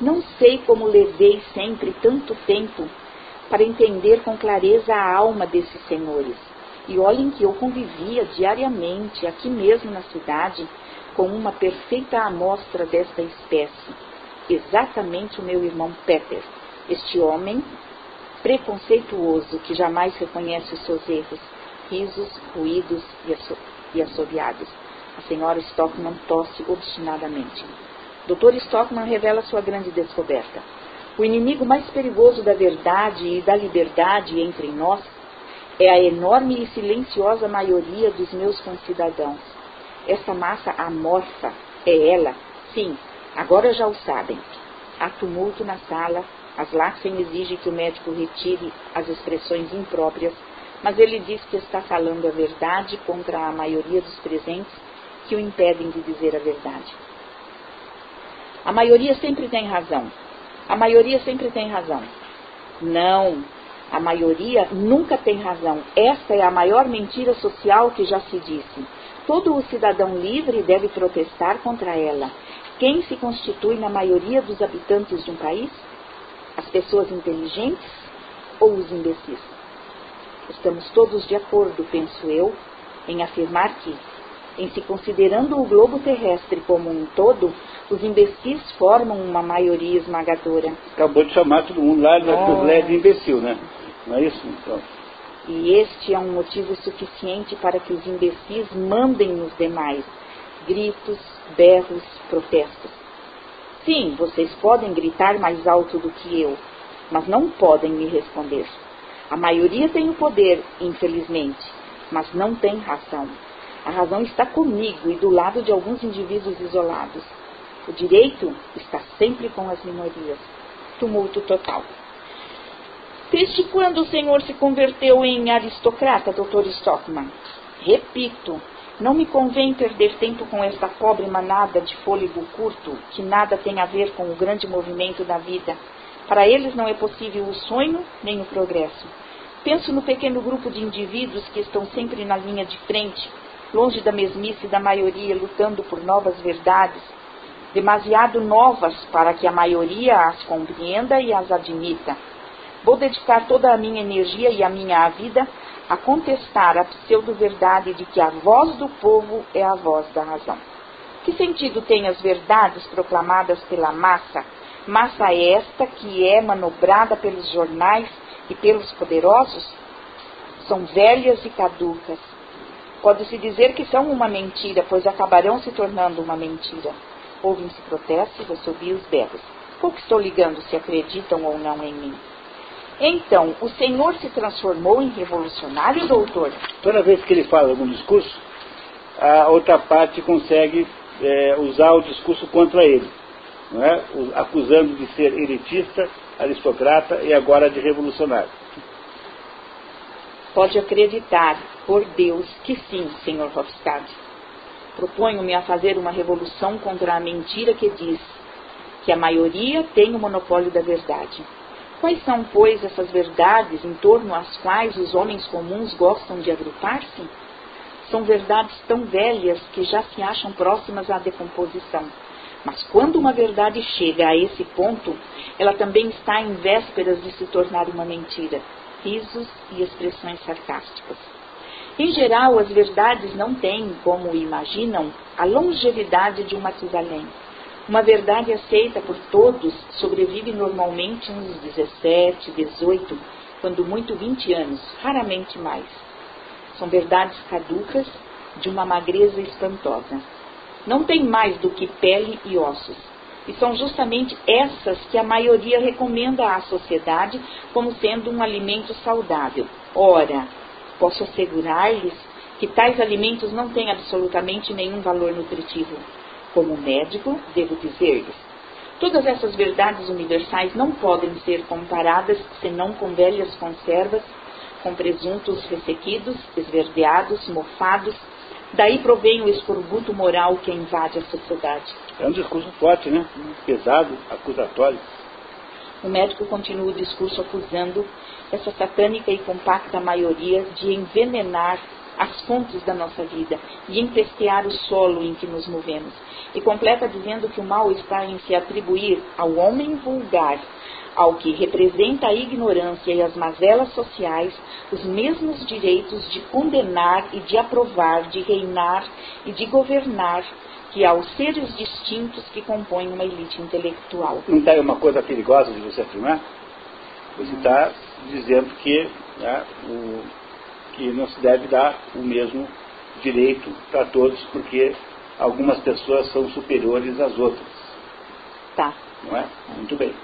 Não sei como levei sempre tanto tempo para entender com clareza a alma desses senhores. E olhem que eu convivia diariamente, aqui mesmo na cidade, com uma perfeita amostra desta espécie. Exatamente o meu irmão Peter, este homem preconceituoso que jamais reconhece os seus erros, risos, ruídos e assobiados. A senhora Stockman tosse obstinadamente. Dr. Stockman revela sua grande descoberta. O inimigo mais perigoso da verdade e da liberdade entre nós é a enorme e silenciosa maioria dos meus concidadãos. Essa massa amorfa é ela, sim, agora já o sabem. Há tumulto na sala, as Laxen exige que o médico retire as expressões impróprias, mas ele diz que está falando a verdade contra a maioria dos presentes que o impedem de dizer a verdade. A maioria sempre tem razão. A maioria sempre tem razão. Não, a maioria nunca tem razão. Esta é a maior mentira social que já se disse. Todo o cidadão livre deve protestar contra ela. Quem se constitui na maioria dos habitantes de um país? As pessoas inteligentes ou os imbecis? Estamos todos de acordo, penso eu, em afirmar que, em se considerando o globo terrestre como um todo, os imbecis formam uma maioria esmagadora. Acabou de chamar todo mundo lá de imbecil, né? Não é isso? Então. E este é um motivo suficiente para que os imbecis mandem nos demais gritos, berros, protestos. Sim, vocês podem gritar mais alto do que eu, mas não podem me responder. A maioria tem o poder, infelizmente, mas não tem razão. A razão está comigo e do lado de alguns indivíduos isolados. O direito está sempre com as minorias. Tumulto total. Desde quando o senhor se converteu em aristocrata, Dr. Stockman? Repito, não me convém perder tempo com esta pobre manada de fôlego curto, que nada tem a ver com o grande movimento da vida. Para eles não é possível o sonho nem o progresso. Penso no pequeno grupo de indivíduos que estão sempre na linha de frente, longe da mesmice da maioria, lutando por novas verdades, demasiado novas para que a maioria as compreenda e as admita. Vou dedicar toda a minha energia e a minha vida a contestar a pseudo-verdade de que a voz do povo é a voz da razão. Que sentido têm as verdades proclamadas pela massa, massa esta que é manobrada pelos jornais e pelos poderosos? São velhas e caducas. Pode-se dizer que são uma mentira, pois acabarão se tornando uma mentira. Ouvem-se protestos, assobios, berros. Pouco estou ligando se acreditam ou não em mim. Então, o senhor se transformou em revolucionário, doutor? Toda vez que ele fala algum discurso, a outra parte consegue é, usar o discurso contra ele, não é? acusando de ser elitista, aristocrata e agora de revolucionário. Pode acreditar, por Deus, que sim, senhor Hofstad. Proponho-me a fazer uma revolução contra a mentira que diz que a maioria tem o monopólio da verdade Quais são, pois, essas verdades em torno às quais os homens comuns gostam de agrupar-se? São verdades tão velhas que já se acham próximas à decomposição. Mas quando uma verdade chega a esse ponto, ela também está em vésperas de se tornar uma mentira. Risos e expressões sarcásticas. Em geral, as verdades não têm, como imaginam, a longevidade de um Matusalém uma verdade aceita por todos sobrevive normalmente uns 17, 18, quando muito 20 anos, raramente mais. São verdades caducas de uma magreza espantosa. Não tem mais do que pele e ossos. E são justamente essas que a maioria recomenda à sociedade como sendo um alimento saudável. Ora, posso assegurar-lhes que tais alimentos não têm absolutamente nenhum valor nutritivo. Como médico, devo dizer-lhes: todas essas verdades universais não podem ser comparadas senão com velhas conservas, com presuntos ressequidos, esverdeados, mofados, Daí provém o escorbuto moral que invade a sociedade. É um discurso forte, né? Pesado, acusatório. O médico continua o discurso acusando essa satânica e compacta maioria de envenenar as fontes da nossa vida e empestear o solo em que nos movemos. E completa dizendo que o mal está em se atribuir ao homem vulgar, ao que representa a ignorância e as mazelas sociais, os mesmos direitos de condenar e de aprovar, de reinar e de governar que aos seres distintos que compõem uma elite intelectual. Não aí uma coisa perigosa de você afirmar? Você está dizendo que, né, o, que não se deve dar o mesmo direito para todos, porque algumas pessoas são superiores às outras. Tá. Não é? Muito bem.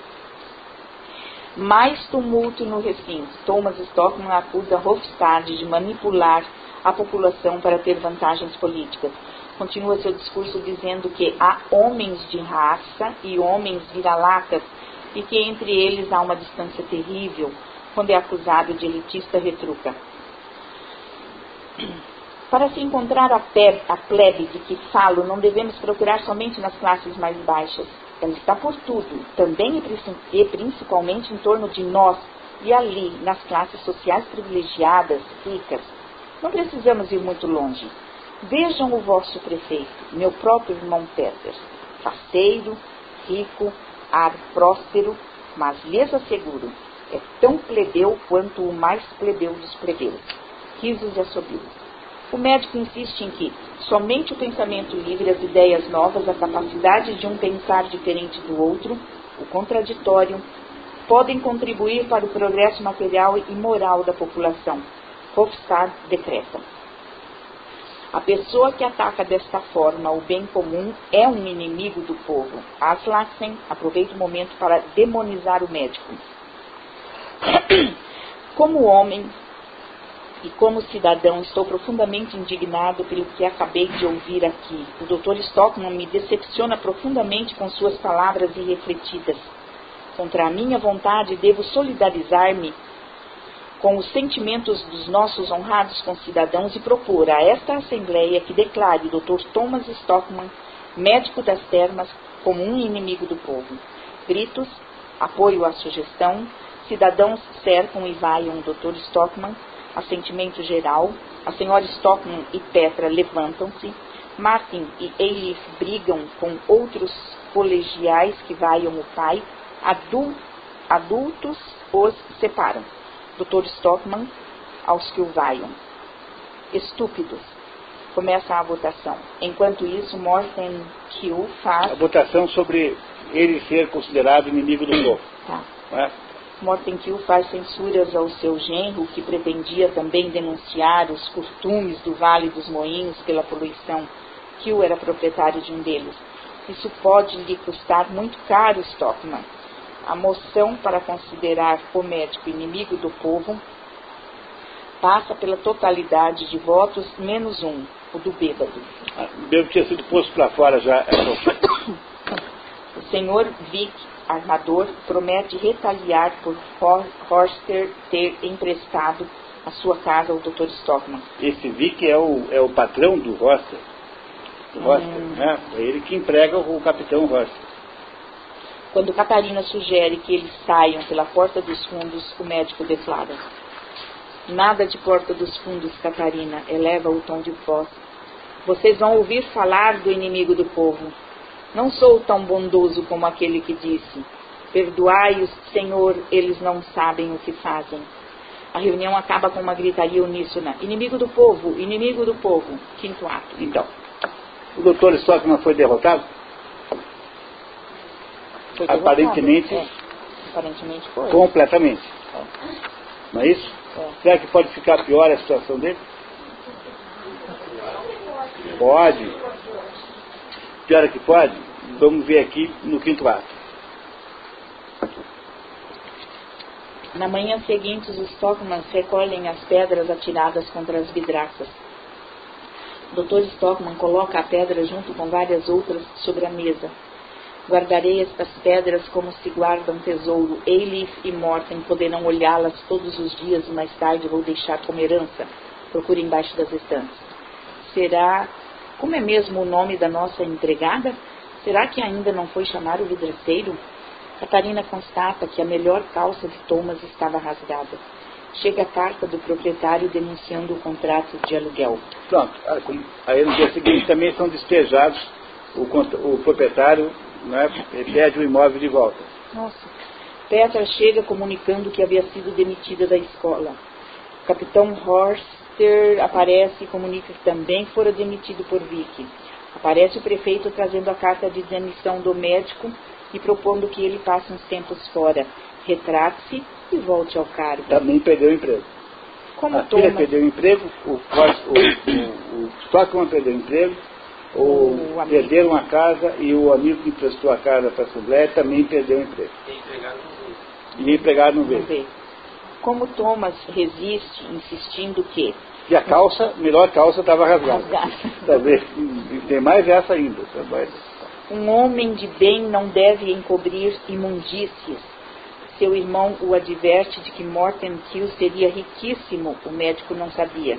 Mais tumulto no recinto. Thomas Stockman acusa Hofstad de manipular a população para ter vantagens políticas. Continua seu discurso dizendo que há homens de raça e homens vira-latas e que entre eles há uma distância terrível quando é acusado de elitista retruca. Para se encontrar a, a plebe de que falo, não devemos procurar somente nas classes mais baixas. Ela está por tudo, também e principalmente em torno de nós e ali, nas classes sociais privilegiadas, ricas. Não precisamos ir muito longe. Vejam o vosso prefeito, meu próprio irmão Peter, faceiro, rico, ar próspero, mas lhes asseguro, é tão plebeu quanto o mais plebeu dos plebeus. Risos e assobios. O médico insiste em que somente o pensamento livre, as ideias novas, a capacidade de um pensar diferente do outro, o contraditório, podem contribuir para o progresso material e moral da população. Hofstad decreta. A pessoa que ataca desta forma o bem comum é um inimigo do povo. Aslaksen aproveita o momento para demonizar o médico. Como homem, e como cidadão estou profundamente indignado pelo que acabei de ouvir aqui. O Dr. Stockman me decepciona profundamente com suas palavras irrefletidas. Contra a minha vontade, devo solidarizar-me com os sentimentos dos nossos honrados concidadãos e propor a esta Assembleia que declare o Dr. Thomas Stockman, médico das termas, como um inimigo do povo. Gritos, apoio à sugestão, cidadãos cercam e vaiam o Dr. Stockman, assentimento geral, a senhora Stockman e Petra levantam-se, Martin e Eilif brigam com outros colegiais que vaiam o pai, adultos os separam. Dr. Stockman aos que o vaiam. Estúpidos. Começa a votação. Enquanto isso, Morten Kiel faz. A votação sobre ele ser considerado inimigo do povo. Tá. É? Mortenkill faz censuras ao seu genro, que pretendia também denunciar os costumes do Vale dos Moinhos pela poluição. Kill era proprietário de um deles. Isso pode lhe custar muito caro, Stockman. A moção para considerar o médico inimigo do povo passa pela totalidade de votos, menos um, o do bêbado. Ah, o bêbado tinha sido posto para fora já. o senhor Vick armador promete retaliar por Forster ter emprestado a sua casa ao Dr. Stockman. Esse Vic é o, é o patrão do Forster. Do hum. né? É ele que emprega o capitão Forster. Quando Catarina sugere que eles saiam pela porta dos fundos, o médico declara: Nada de porta dos fundos, Catarina, eleva o tom de voz. Vocês vão ouvir falar do inimigo do povo. Não sou tão bondoso como aquele que disse: Perdoai-os, Senhor, eles não sabem o que fazem. A reunião acaba com uma gritaria uníssona: Inimigo do povo, inimigo do povo. Quinto ato. Então, o doutor Stockman foi derrotado? Foi derrotado. Aparentemente. É. Aparentemente foi. Completamente. É. Não é isso? É. Será que pode ficar pior a situação dele? Pode. Pior é que pode? Vamos ver aqui no quinto ato. Na manhã seguinte, os Stockmans recolhem as pedras atiradas contra as vidraças. Dr. Stockman coloca a pedra junto com várias outras sobre a mesa. Guardarei estas pedras como se guarda um tesouro. Eilif e Morten poderão olhá-las todos os dias e mais tarde vou deixar como herança. Procure embaixo das estantes. será. Como é mesmo o nome da nossa empregada? Será que ainda não foi chamar o vidraceiro? Catarina constata que a melhor calça de Thomas estava rasgada. Chega a carta do proprietário denunciando o contrato de aluguel. Pronto. Aí no dia seguinte também são despejados o, o proprietário né, pede o imóvel de volta. Nossa. Petra chega comunicando que havia sido demitida da escola. O capitão Horster aparece e comunica que também fora demitido por Vicky. Aparece o prefeito trazendo a carta de demissão do médico e propondo que ele passe uns tempos fora, retrate-se e volte ao cargo. Também perdeu o emprego. Como a Thomas... filha perdeu o emprego, o, o, o, o Stockman perdeu o emprego, ou perderam a casa e o amigo que emprestou a casa para a Assembleia também perdeu o emprego. E o empregado não veio. Como Thomas resiste, insistindo que. E a calça, melhor calça estava rasgada. Talvez. Tem mais essa ainda. Um homem de bem não deve encobrir imundícias. Seu irmão o adverte de que Morten Kill seria riquíssimo, o médico não sabia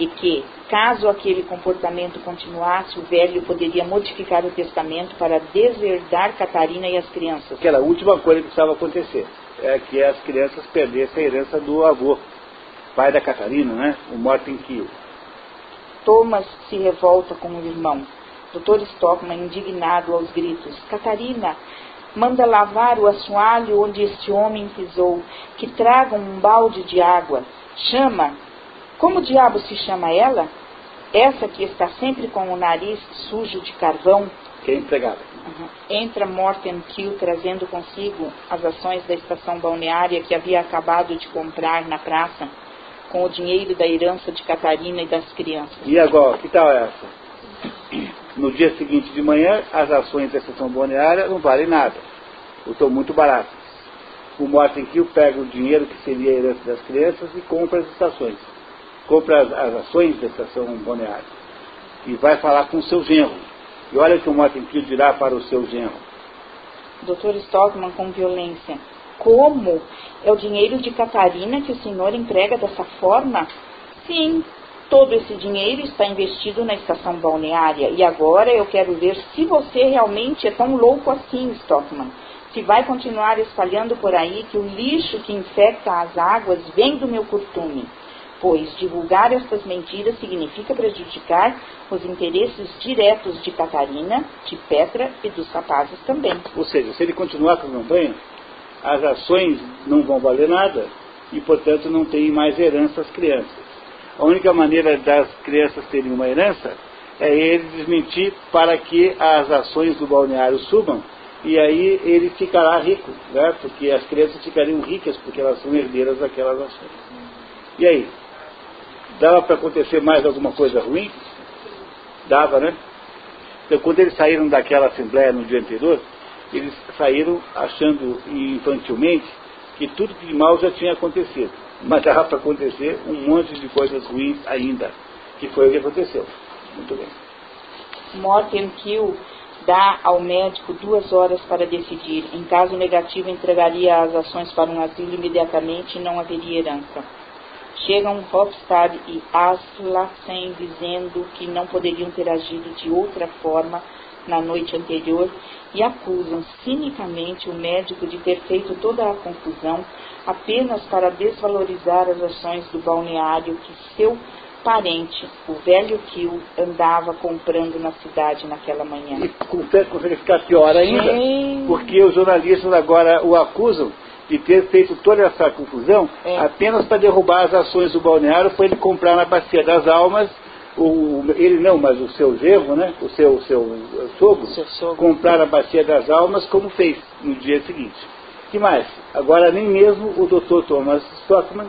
e que, caso aquele comportamento continuasse, o velho poderia modificar o testamento para deserdar Catarina e as crianças. Aquela última coisa que precisava acontecer é que as crianças perdessem a herança do avô, pai da Catarina, né? o Morten Kiel. Thomas se revolta com o irmão. Dr. Stockman, indignado aos gritos, Catarina, manda lavar o assoalho onde este homem pisou, que tragam um balde de água. Chama como diabo se chama ela? Essa que está sempre com o nariz sujo de carvão. Que é empregada. Entra Morten Kill trazendo consigo as ações da estação balneária que havia acabado de comprar na praça, com o dinheiro da herança de Catarina e das crianças. E agora, que tal essa? No dia seguinte de manhã, as ações da estação balneária não valem nada. Estão muito baratas. O Morten Kill pega o dinheiro que seria a herança das crianças e compra as estações compra as, as ações da estação balneária e vai falar com o seu genro. E olha o que o Kill dirá para o seu genro. Dr. Stockman com violência. Como? É o dinheiro de Catarina que o senhor emprega dessa forma? Sim, todo esse dinheiro está investido na estação balneária. E agora eu quero ver se você realmente é tão louco assim, Stockman. Se vai continuar espalhando por aí que o lixo que infecta as águas vem do meu curtume pois divulgar estas mentiras significa prejudicar os interesses diretos de Catarina, de Petra e dos rapazes também. Ou seja, se ele continuar com a campanha, as ações não vão valer nada e, portanto, não tem mais herança às crianças. A única maneira das crianças terem uma herança é ele desmentir para que as ações do balneário subam e aí ele ficará rico, né? porque as crianças ficariam ricas porque elas são herdeiras daquelas ações. E aí? Dava para acontecer mais alguma coisa ruim? Dava, né? Então, quando eles saíram daquela assembleia no dia anterior, eles saíram achando infantilmente que tudo de mal já tinha acontecido. Mas dava para acontecer um monte de coisas ruins ainda, que foi o que aconteceu. Muito bem. Morten Kill dá ao médico duas horas para decidir. Em caso negativo, entregaria as ações para um asilo imediatamente e não haveria herança. Chegam Hofstad e Aslaksen dizendo que não poderiam ter agido de outra forma na noite anterior e acusam cinicamente o médico de ter feito toda a confusão apenas para desvalorizar as ações do balneário que seu parente, o velho Kill, andava comprando na cidade naquela manhã. E consegue ficar pior ainda, Sim. porque os jornalistas agora o acusam de ter feito toda essa confusão é. apenas para derrubar as ações do balneário, para ele comprar na Bacia das Almas, o, ele não, mas o seu gerro, né, o seu, seu sogro, seu sogro, comprar na Bacia das Almas, como fez no dia seguinte. que mais? Agora nem mesmo o Dr. Thomas Stockman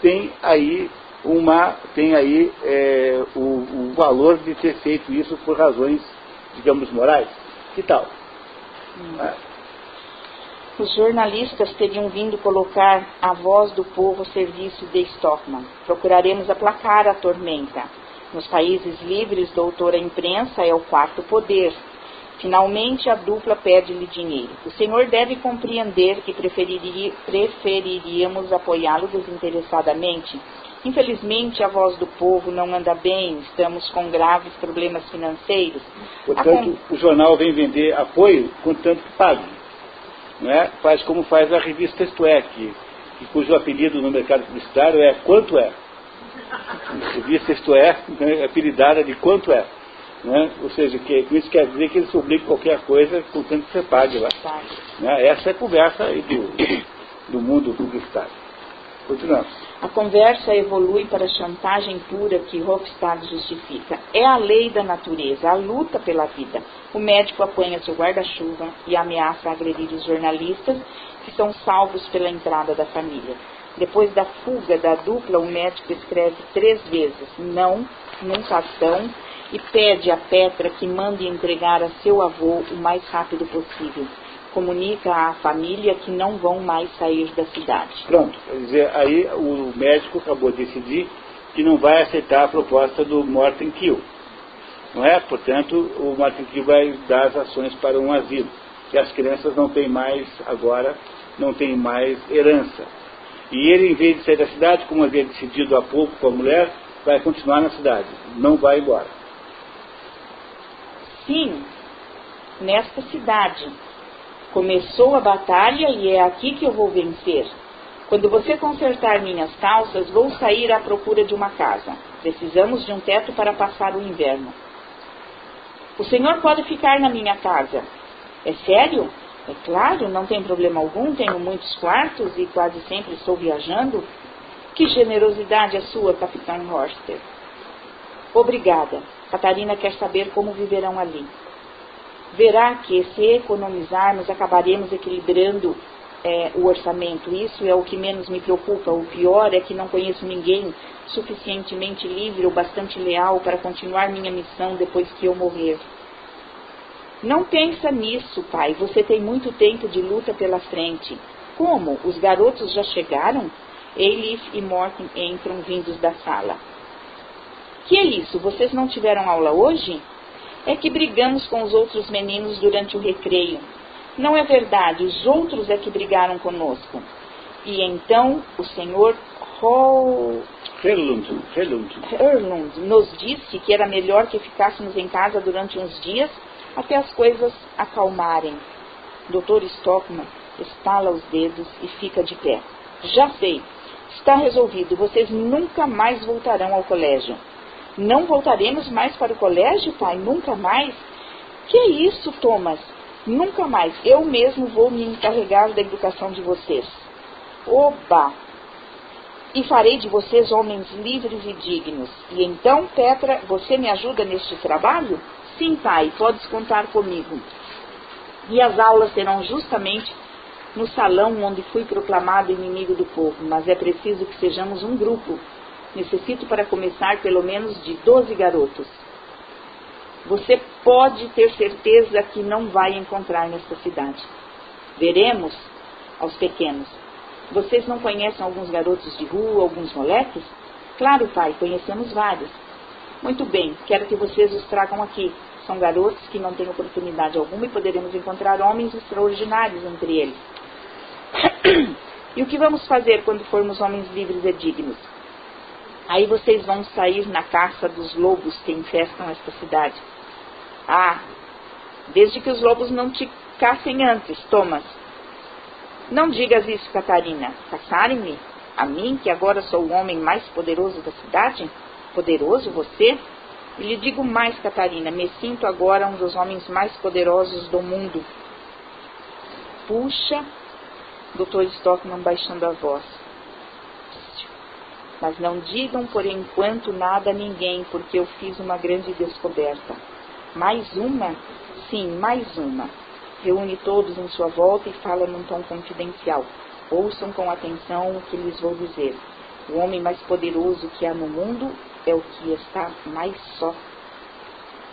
tem aí uma tem aí é, o, o valor de ter feito isso por razões, digamos, morais. Que tal? Hum. Os jornalistas teriam vindo colocar a voz do povo a serviço de Stockman. Procuraremos aplacar a tormenta. Nos países livres, doutora imprensa é o quarto poder. Finalmente, a dupla pede-lhe dinheiro. O senhor deve compreender que preferiríamos apoiá-lo desinteressadamente. Infelizmente, a voz do povo não anda bem, estamos com graves problemas financeiros. Portanto, com... o jornal vem vender apoio contanto que pague. Não é? Faz como faz a revista Isto É, que, que cujo apelido no mercado publicitário é Quanto É. A revista Isto É, né, apelidada de Quanto É. Né? Ou seja, que, isso quer dizer que eles publicam qualquer coisa contanto que você pague lá. Né? Essa é a conversa do, do mundo publicitário. Continuamos. A conversa evolui para a chantagem pura que Hofstad justifica. É a lei da natureza, a luta pela vida. O médico apanha seu guarda-chuva e ameaça agredir os jornalistas, que são salvos pela entrada da família. Depois da fuga da dupla, o médico escreve três vezes não num cartão e pede a Petra que mande entregar a seu avô o mais rápido possível comunica à família que não vão mais sair da cidade. Pronto, quer dizer, aí o médico acabou de decidir que não vai aceitar a proposta do Morten Kill. Não é? Portanto, o Morten Kill vai dar as ações para um asilo. E as crianças não têm mais, agora, não têm mais herança. E ele, em vez de sair da cidade, como havia decidido há pouco com a mulher, vai continuar na cidade, não vai embora. Sim, nesta cidade, Começou a batalha e é aqui que eu vou vencer. Quando você consertar minhas calças, vou sair à procura de uma casa. Precisamos de um teto para passar o inverno. O senhor pode ficar na minha casa. É sério? É claro, não tem problema algum, tenho muitos quartos e quase sempre estou viajando. Que generosidade a sua, capitão Horster. Obrigada. Catarina quer saber como viverão ali verá que se economizarmos acabaremos equilibrando é, o orçamento. Isso é o que menos me preocupa. O pior é que não conheço ninguém suficientemente livre ou bastante leal para continuar minha missão depois que eu morrer. Não pensa nisso, pai. Você tem muito tempo de luta pela frente. Como? Os garotos já chegaram? Elif e Morten entram vindos da sala. Que é isso? Vocês não tiveram aula hoje? É que brigamos com os outros meninos durante o recreio. Não é verdade, os outros é que brigaram conosco. E então o senhor Herlund, Herlund. Herlund nos disse que era melhor que ficássemos em casa durante uns dias até as coisas acalmarem. Dr. Stockman estala os dedos e fica de pé. Já sei, está resolvido, vocês nunca mais voltarão ao colégio. Não voltaremos mais para o colégio, pai? Nunca mais? Que é isso, Thomas? Nunca mais. Eu mesmo vou me encarregar da educação de vocês. Oba! E farei de vocês homens livres e dignos. E então, Petra, você me ajuda neste trabalho? Sim, pai, podes contar comigo. E as aulas serão justamente no salão onde fui proclamado inimigo do povo, mas é preciso que sejamos um grupo Necessito para começar pelo menos de 12 garotos. Você pode ter certeza que não vai encontrar nesta cidade. Veremos aos pequenos. Vocês não conhecem alguns garotos de rua, alguns moleques? Claro, pai, conhecemos vários. Muito bem, quero que vocês os tragam aqui. São garotos que não têm oportunidade alguma e poderemos encontrar homens extraordinários entre eles. e o que vamos fazer quando formos homens livres e dignos? Aí vocês vão sair na caça dos lobos que infestam esta cidade. Ah, desde que os lobos não te caçem antes, Thomas. Não digas isso, Catarina. Caçarem-me? A mim, que agora sou o homem mais poderoso da cidade? Poderoso você? E lhe digo mais, Catarina, me sinto agora um dos homens mais poderosos do mundo. Puxa, Dr. Stockman baixando a voz. Mas não digam por enquanto nada a ninguém, porque eu fiz uma grande descoberta. Mais uma? Sim, mais uma. Reúne todos em sua volta e fala num tom confidencial. Ouçam com atenção o que lhes vou dizer. O homem mais poderoso que há no mundo é o que está mais só.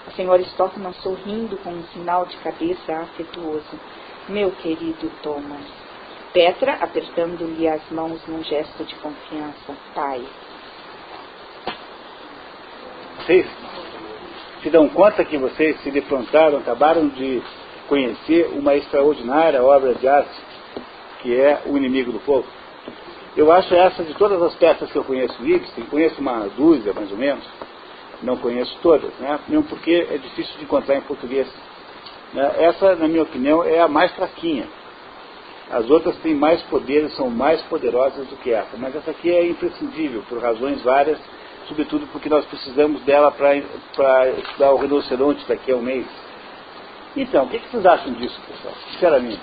A senhora Stockman sorrindo com um sinal de cabeça afetuoso. Meu querido Thomas, Petra, apertando-lhe as mãos num gesto de confiança. Pai. Vocês se dão conta que vocês se defrontaram, acabaram de conhecer uma extraordinária obra de arte que é o inimigo do povo? Eu acho essa de todas as peças que eu conheço Ibsen, conheço uma dúzia mais ou menos, não conheço todas, né? mesmo porque é difícil de encontrar em português. Né? Essa, na minha opinião, é a mais fraquinha. As outras têm mais poderes, são mais poderosas do que essa, mas essa aqui é imprescindível por razões várias, sobretudo porque nós precisamos dela para estudar o rinoceronte daqui a um mês. Então, o que, que vocês acham disso, pessoal? Sinceramente.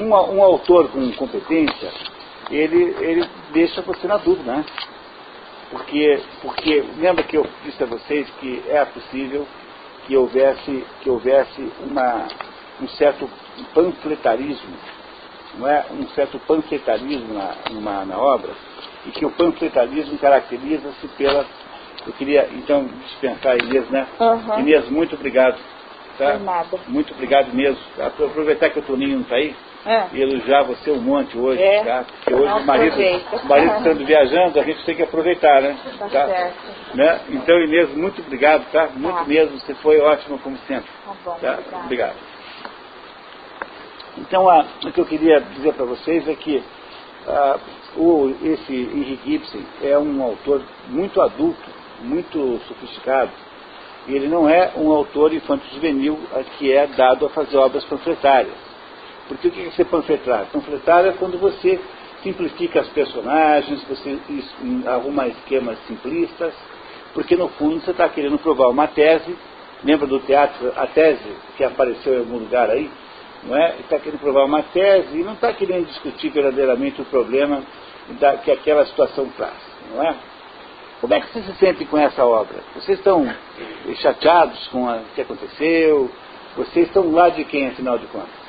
Um, um autor com competência, ele, ele deixa você na dúvida, né? Porque, porque lembra que eu disse a vocês que é possível que houvesse, que houvesse uma, um certo panfletarismo, não é? um certo panfletarismo na, numa, na obra, e que o panfletarismo caracteriza-se pela. Eu queria então dispensar a Inês, né? Uhum. Inês, muito obrigado. Tá? Muito obrigado mesmo. Tá? Aproveitar que o Toninho não está aí, É. e elogiar você um monte hoje, É. tá? Porque hoje Não o marido, o marido estando viajando, a gente tem que aproveitar, né? Tá certo. Né? Então, Inês, muito obrigado, tá? Muito Tá. mesmo, você foi ótimo como sempre. Tá bom, Tá? obrigada. Obrigado. Então, a, o que eu queria dizer para vocês é que ah, o, esse Henrique Ibsen é um autor muito adulto, muito sofisticado, e ele não é um autor infanto-juvenil que é dado a fazer obras panfletárias. Porque o que é ser panfletário? Panfletário é quando você simplifica as personagens, você arruma esquemas simplistas, porque no fundo você está querendo provar uma tese, lembra do teatro, a tese que apareceu em algum lugar aí? Não é? Está querendo provar uma tese e não está querendo discutir verdadeiramente o problema da, que aquela situação traz, não é? Como é que vocês se sentem com essa obra? Vocês estão chateados com o que aconteceu? Vocês estão do lado de quem, afinal de contas?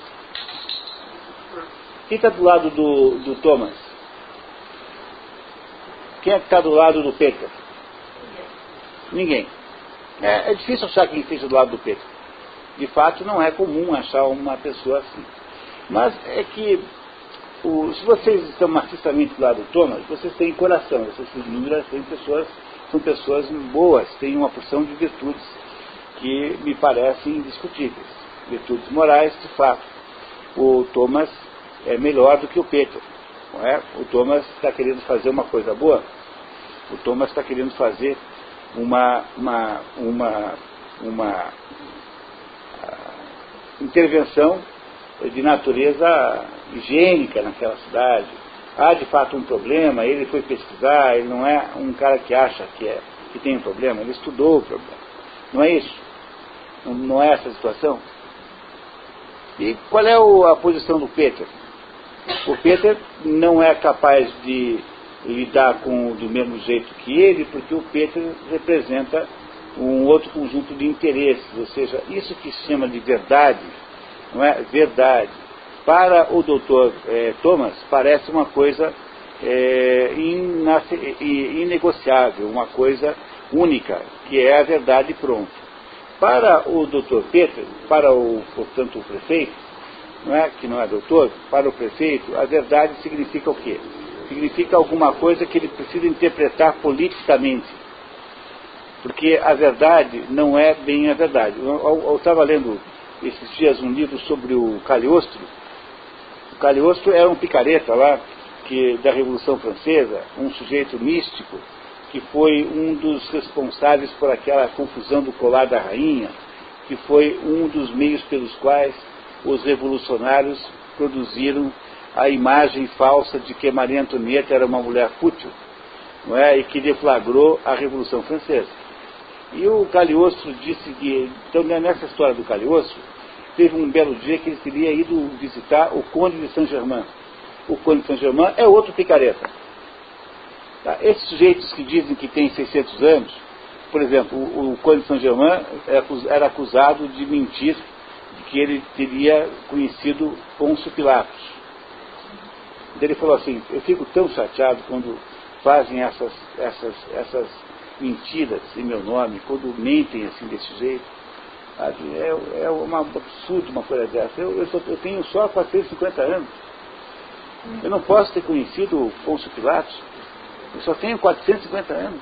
Quem está do lado do, do Thomas? Quem é que está do lado do Peter? Ninguém. É, é difícil achar quem esteja do lado do Peter. De fato, não é comum achar uma pessoa assim. Mas é que, o- se vocês estão maciçamente do lado do Thomas, vocês têm coração. Essas figuras têm pessoas, são pessoas boas, têm uma porção de virtudes que me parecem indiscutíveis. Virtudes morais, de fato. O Thomas é melhor do que o Peter. É? O Thomas está querendo fazer uma coisa boa. O Thomas está querendo fazer uma, uma, uma, uma intervenção de natureza higiênica naquela cidade. Há de fato um problema, ele foi pesquisar, ele não é um cara que acha que, é, que tem um problema, ele estudou o problema. Não é isso? Não, não é essa a situação? E qual é o- a posição do Peter? O Peter não é capaz de lidar com do mesmo jeito que ele, porque o Peter representa um outro conjunto de interesses, ou seja, isso que se chama de verdade, não é verdade. Para o Dr. eh, Thomas parece uma coisa i- inegociável, uma coisa única, que é a verdade pronta. Para o Dr. Peter, para o, portanto, o prefeito, não é, que não é doutor, para o prefeito, a verdade significa o quê? Significa alguma coisa que ele precisa interpretar politicamente. Porque a verdade não é bem a verdade. Eu estava lendo esses dias um livro sobre o Cagliostro. O Cagliostro era um picareta lá, que, da Revolução Francesa, um sujeito místico, que foi um dos responsáveis por aquela confusão do colar da rainha, que foi um dos meios pelos quais os revolucionários produziram a imagem falsa de que Maria Antonieta era uma mulher fútil, não é? e que deflagrou a Revolução Francesa. E o Cagliostro disse que, então né, nessa história do Cagliostro, teve um belo dia que ele teria ido visitar o Conde de Saint-Germain. O Conde de Saint-Germain é outro picareta. Tá? Esses sujeitos que dizem que tem 600 anos, por exemplo, o, o Conde de Saint-Germain acus- era acusado de mentir de que ele teria conhecido Pôncio Pilatos. Ele falou assim, eu fico tão chateado quando fazem essas, essas, essas mentiras em meu nome, quando mentem assim desse jeito. É, é um absurdo uma coisa dessa. Eu, eu, só- eu tenho só 450 anos. Eu não posso ter conhecido o Pôncio Pilatos. Eu só tenho 450 anos.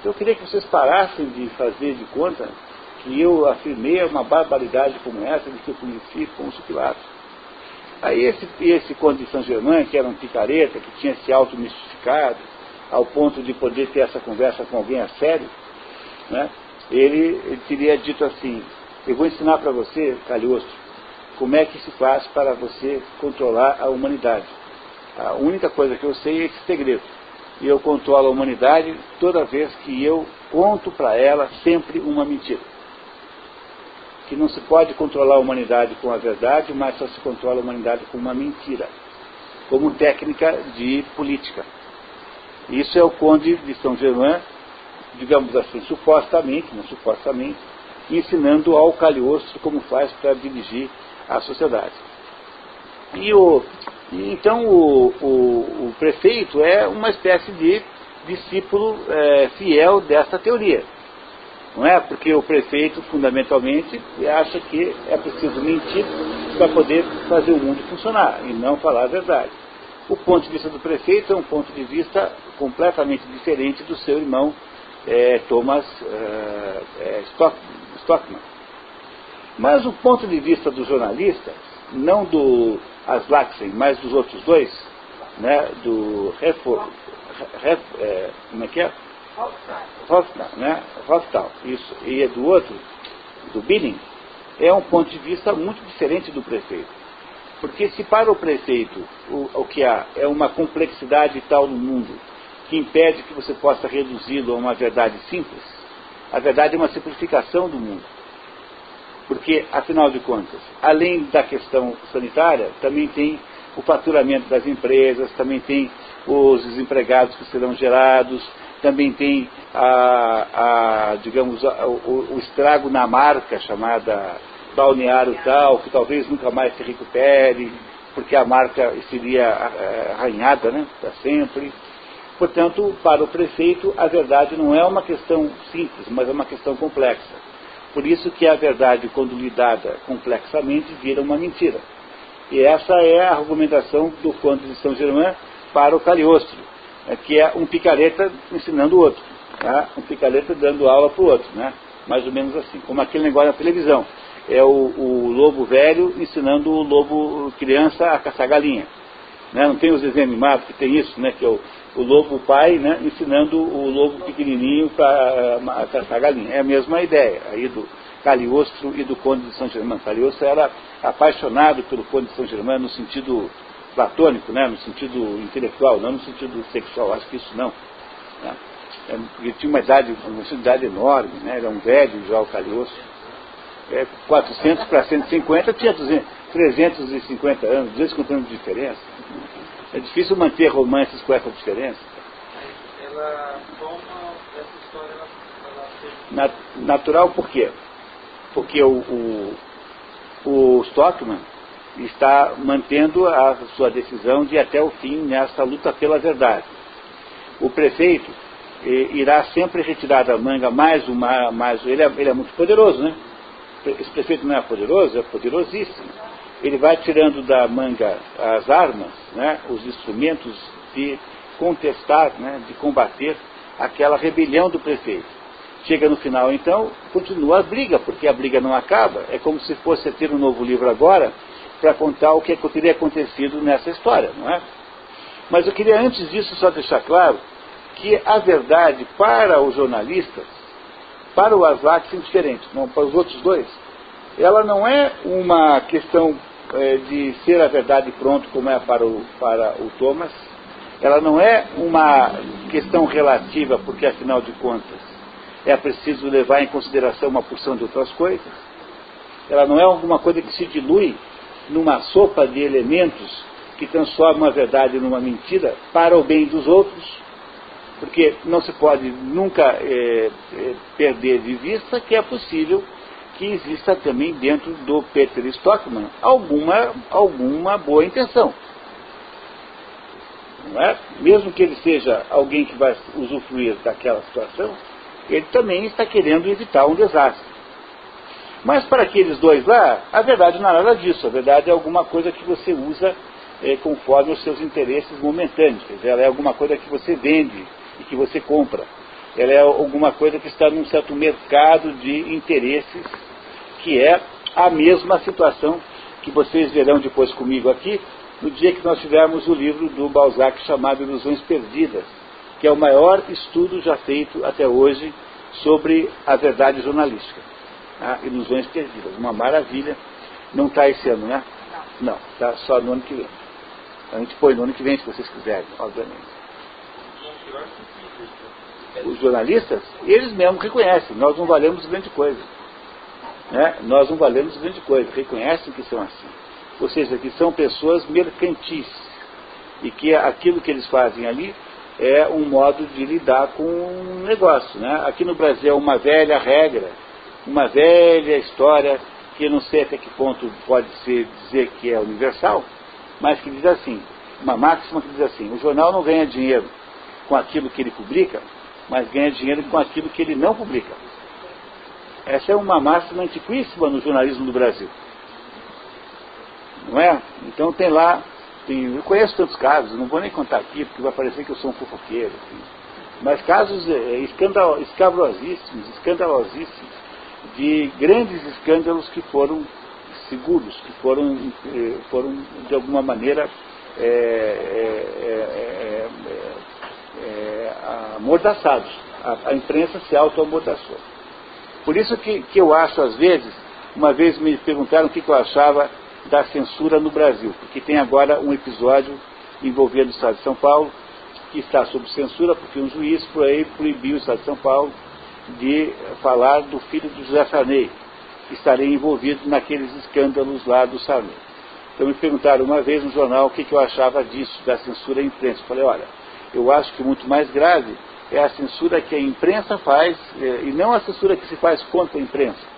Então eu queria que vocês parassem de fazer de conta que eu afirmei uma barbaridade como essa de que eu conheci Pôncio Pilatos. Aí esse, esse conde de São Germain, que era um picareta, que tinha se auto-mistificado, ao ponto de poder ter essa conversa com alguém a sério, né? ele, ele teria dito assim, eu vou ensinar para você, Calhosto, como é que se faz para você controlar a humanidade. A única coisa que eu sei é esse segredo. E eu controlo a humanidade toda vez que eu conto para ela sempre uma mentira. Que não se pode controlar a humanidade com a verdade, mas só se controla a humanidade com uma mentira. Como técnica de política. Isso é o conde de São Germain, digamos assim, supostamente, não supostamente, ensinando ao Calhosto como faz para dirigir a sociedade. E o, então o, o, o, prefeito é uma espécie de discípulo é, fiel dessa teoria. Não é? Porque o prefeito, fundamentalmente, acha que é preciso mentir para poder fazer o mundo funcionar e não falar a verdade. O ponto de vista do prefeito é um ponto de vista completamente diferente do seu irmão é, Thomas é, é Stockman. Mas o ponto de vista dos jornalistas, não do Aslaxen, mas dos outros dois, né, do Refor, Ref, é, como é que é? Né? Hofstall, isso, e é do outro, do Billing, é um ponto de vista muito diferente do prefeito. Porque se para o prefeito o, o que há é uma complexidade tal no mundo que impede que você possa reduzi-lo a uma verdade simples, a verdade é uma simplificação do mundo. Porque, afinal de contas, além da questão sanitária, também tem o faturamento das empresas, também tem os desempregados que serão gerados, também tem a, a digamos, a, o, o, estrago na marca chamada balneário tal, que talvez nunca mais se recupere, porque a marca seria é, arranhada né, para sempre. Portanto, para o prefeito, a verdade não é uma questão simples, mas é uma questão complexa. Por isso que a verdade, quando lidada complexamente, vira uma mentira. E essa é a argumentação do Conde de São Germain para o Caliostro, né, que é um picareta ensinando o outro. Tá? Um picareta dando aula para o outro, né? mais ou menos assim, como aquele negócio na televisão. É o, o lobo velho ensinando o lobo criança a caçar galinha. Né? Não tem os desenhos animados que tem isso, né? que é o, o lobo pai né? ensinando o lobo pequenininho para caçar galinha. É a mesma ideia aí do Caliostro e do Conde de São Germain. Caliostro era apaixonado pelo Conde de São Germain no sentido platônico, né? no sentido intelectual, não no sentido sexual. Acho que isso não. Né? É, ele tinha uma idade, uma idade enorme, né? era um velho já o Caliostro. É, 400 para 150 tinha 200, 350 anos, 250 anos de diferença. É difícil manter romances com essa diferença. Ela toma essa história, ela, ela... Natural por quê? Porque o, o, o Stockman está mantendo a sua decisão de ir até o fim nessa luta pela verdade. O prefeito eh, irá sempre retirar da manga mais uma, mais ele é, ele é muito poderoso, né? Esse prefeito não é poderoso, é poderosíssimo ele vai tirando da manga as armas, né, os instrumentos de contestar, né, de combater aquela rebelião do prefeito. Chega no final, então, continua a briga, porque a briga não acaba. É como se fosse ter um novo livro agora para contar o que, teria acontecido nessa história, não é? Mas eu queria antes disso só deixar claro que a verdade para os jornalistas, para o Aslak, é diferente, não para os outros dois, ela não é uma questão é, de ser a verdade pronto, como é para o, para o Thomas, ela não é uma questão relativa, porque afinal de contas é preciso levar em consideração uma porção de outras coisas. Ela não é alguma coisa que se dilui numa sopa de elementos que transforma a verdade numa mentira para o bem dos outros, porque não se pode nunca é, é, perder de vista que é possível que exista também dentro do Peter Stockman alguma, alguma boa intenção. É? Mesmo que ele seja alguém que vai usufruir daquela situação, ele também está querendo evitar um desastre. Mas para aqueles dois lá, a verdade não é nada disso. A verdade é alguma coisa que você usa é, conforme os seus interesses momentâneos. Quer dizer, ela é alguma coisa que você vende e que você compra ela é alguma coisa que está num certo mercado de interesses, que é a mesma situação que vocês verão depois comigo aqui, no dia que nós tivermos o livro do Balzac chamado Ilusões Perdidas, que é o maior estudo já feito até hoje sobre a verdade jornalística. Tá? Ilusões Perdidas, uma maravilha. Não está esse ano, né? Não, está só no ano que vem. A gente põe no ano que vem, se vocês quiserem, obviamente. Os jornalistas, eles mesmos reconhecem, nós não valemos grande coisa. Né? Nós não valemos grande coisa, reconhecem que são assim. Ou seja, que são pessoas mercantis. E que aquilo que eles fazem ali é um modo de lidar com um negócio. Né? Aqui no Brasil é uma velha regra, uma velha história que eu não sei até que ponto pode ser dizer que é universal, mas que diz assim, uma máxima que diz assim, o jornal não ganha dinheiro com aquilo que ele publica, mas ganha dinheiro com aquilo que ele não publica. Essa é uma máxima antiquíssima no jornalismo do Brasil. Não é? Então tem lá, tem, eu conheço tantos casos, não vou nem contar aqui, porque vai parecer que eu sou um fofoqueiro. Mas casos é, escandal, escabrosíssimos, escandalosíssimos, de grandes escândalos que foram seguros, que foram, eh, foram de alguma maneira é, é, é, amordaçados. A, a, imprensa se auto-amordaçou. Por isso que, que eu acho, às vezes, uma vez me perguntaram o que, que eu achava da censura no Brasil, porque tem agora um episódio envolvendo o Estado de São Paulo, que está sob censura, porque um juiz proibiu o Estado de São Paulo de falar do filho do José Sarney, que estaria envolvido naqueles escândalos lá do Sarney. Então me perguntaram uma vez no jornal o que, que eu achava disso, da censura à imprensa. Eu falei, olha, eu acho que muito mais grave é a censura que a imprensa faz, é, e não a censura que se faz contra a imprensa.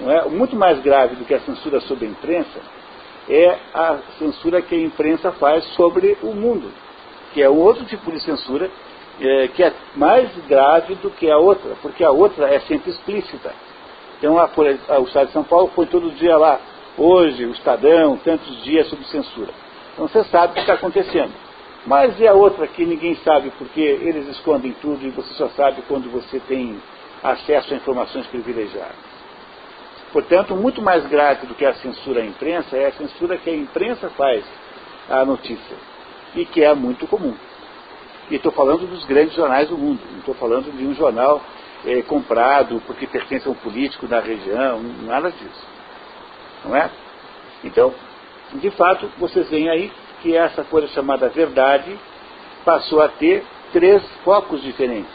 Não é? Muito mais grave do que a censura sobre a imprensa é a censura que a imprensa faz sobre o mundo, que é outro tipo de censura é, que é mais grave do que a outra, porque a outra é sempre explícita. Então, a, a, o Estado de São Paulo põe todo dia lá, hoje, o Estadão, tantos dias sob censura. Então você sabe o que está acontecendo. Mas e a outra que ninguém sabe porque eles escondem tudo e você só sabe quando você tem acesso a informações privilegiadas. Portanto, muito mais grave do que a censura à imprensa é a censura que a imprensa faz à notícia e que é muito comum. E estou falando dos grandes jornais do mundo, não estou falando de um jornal é, comprado porque pertence a um político da região, nada disso. Não é? Então, de fato, vocês veem aí que essa coisa chamada verdade passou a ter três focos diferentes.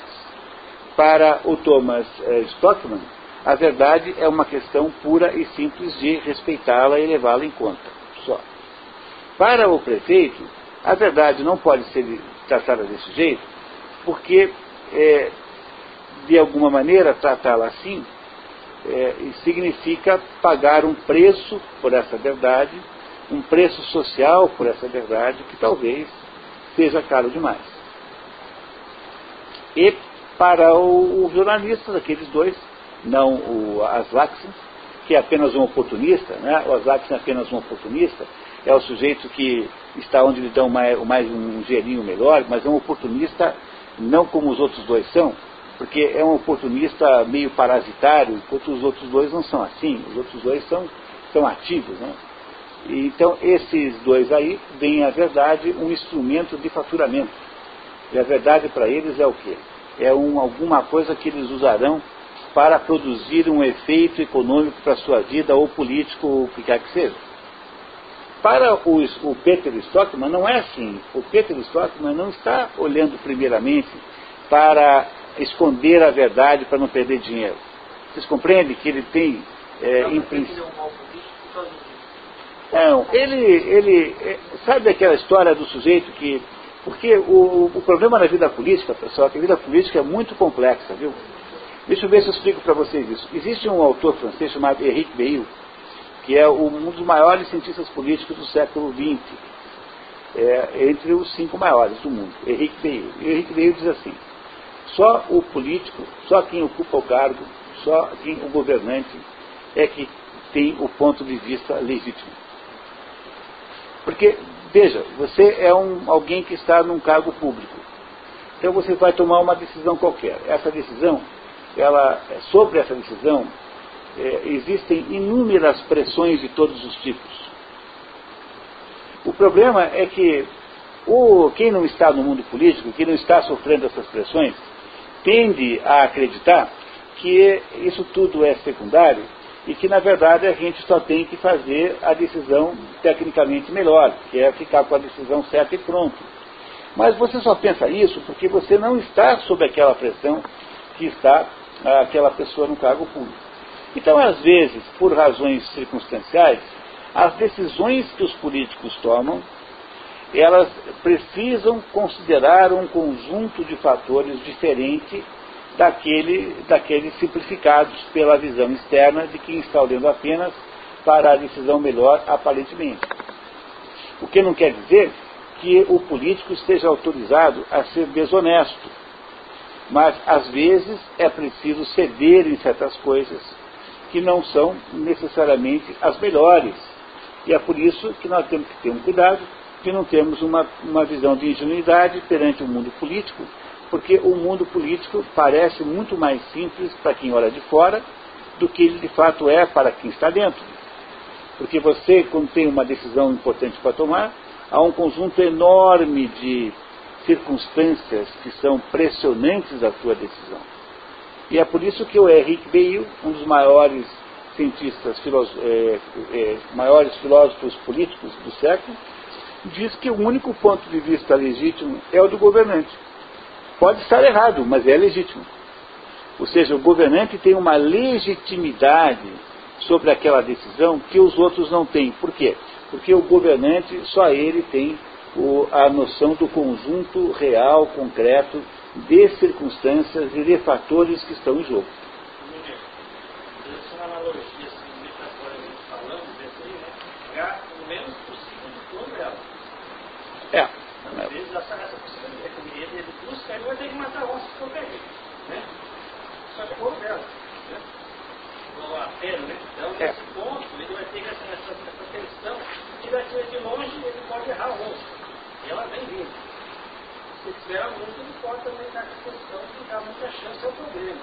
Para o Thomas eh, Stockman, a verdade é uma questão pura e simples de respeitá-la e levá-la em conta. Só. Para o prefeito, a verdade não pode ser tratada desse jeito, porque, é, de alguma maneira, tratá-la assim é, significa pagar um preço por essa verdade um preço social por essa verdade que talvez seja caro demais. E para o, o jornalista, aqueles dois, não o Aslaxen, que é apenas um oportunista, né? o Aslaxen é apenas um oportunista, é o sujeito que está onde lhe dão mais, mais um dinheirinho melhor, mas é um oportunista não como os outros dois são, porque é um oportunista meio parasitário, enquanto os outros dois não são assim, os outros dois são, são ativos. Né? Então, esses dois aí veem a verdade um instrumento de faturamento. E a verdade para eles é o quê? É um, alguma coisa que eles usarão para produzir um efeito econômico para a sua vida, ou político, ou o que quer que seja. Para os, o Peter Stockman não é assim. O Peter Stockman não está olhando primeiramente para esconder a verdade para não perder dinheiro. Vocês compreendem que ele tem, é, em princípio. Não, ele, ele é, sabe aquela história do sujeito que. Porque o, o problema na vida política, pessoal, é que a vida política é muito complexa, viu? Deixa eu ver se eu explico para vocês isso. Existe um autor francês chamado Henrique Beil, que é um dos maiores cientistas políticos do século XX, é, entre os cinco maiores do mundo, Henrique Beil. E Henrique Beil diz assim: só o político, só quem ocupa o cargo, só quem o governante é que tem o ponto de vista legítimo. Porque, veja, você é um, alguém que está num cargo público. Então você vai tomar uma decisão qualquer. Essa decisão, ela, sobre essa decisão, é, existem inúmeras pressões de todos os tipos. O problema é que o, quem não está no mundo político, quem não está sofrendo essas pressões, tende a acreditar que isso tudo é secundário e que, na verdade, a gente só tem que fazer a decisão tecnicamente melhor, que é ficar com a decisão certa e pronto. Mas você só pensa isso porque você não está sob aquela pressão que está aquela pessoa no cargo público. Então, às vezes, por razões circunstanciais, as decisões que os políticos tomam, elas precisam considerar um conjunto de fatores diferente daquele, daqueles simplificados pela visão externa de quem está olhando apenas para a decisão melhor aparentemente. O que não quer dizer que o político esteja autorizado a ser desonesto. Mas, às vezes, é preciso ceder em certas coisas que não são necessariamente as melhores. E é por isso que nós temos que ter um cuidado de não termos uma, uma visão de ingenuidade perante o mundo político, porque o mundo político parece muito mais simples para quem olha de fora do que ele de fato é para quem está dentro. Porque você, quando tem uma decisão importante para tomar, há um conjunto enorme de circunstâncias que são pressionantes à sua decisão. E é por isso que o Henrique Beil, um dos maiores cientistas, é, é, maiores filósofos políticos do século, diz que o único ponto de vista legítimo é o do governante. Pode estar errado, mas é legítimo. Ou seja, o governante tem uma legitimidade sobre aquela decisão que os outros não têm. Por quê? Porque o governante, só ele tem o, a noção do conjunto real, concreto, de circunstâncias e de fatores que estão em jogo. É uma analogia, assim, metaforicamente falando, né? o menos possível de todo. É. Às vezes essa, essa possibilidade, ele, ele busca, ele vai ter que matar onça de qualquer jeito, né? Só que é dela, né? Né? Então, é. nesse ponto, ele vai ter essa, essa, essa tensão, e daqui de longe ele pode errar a onça. E ela vem vindo. Se espera muito, ele pode também estar com tensão de dar muita chance ao problema.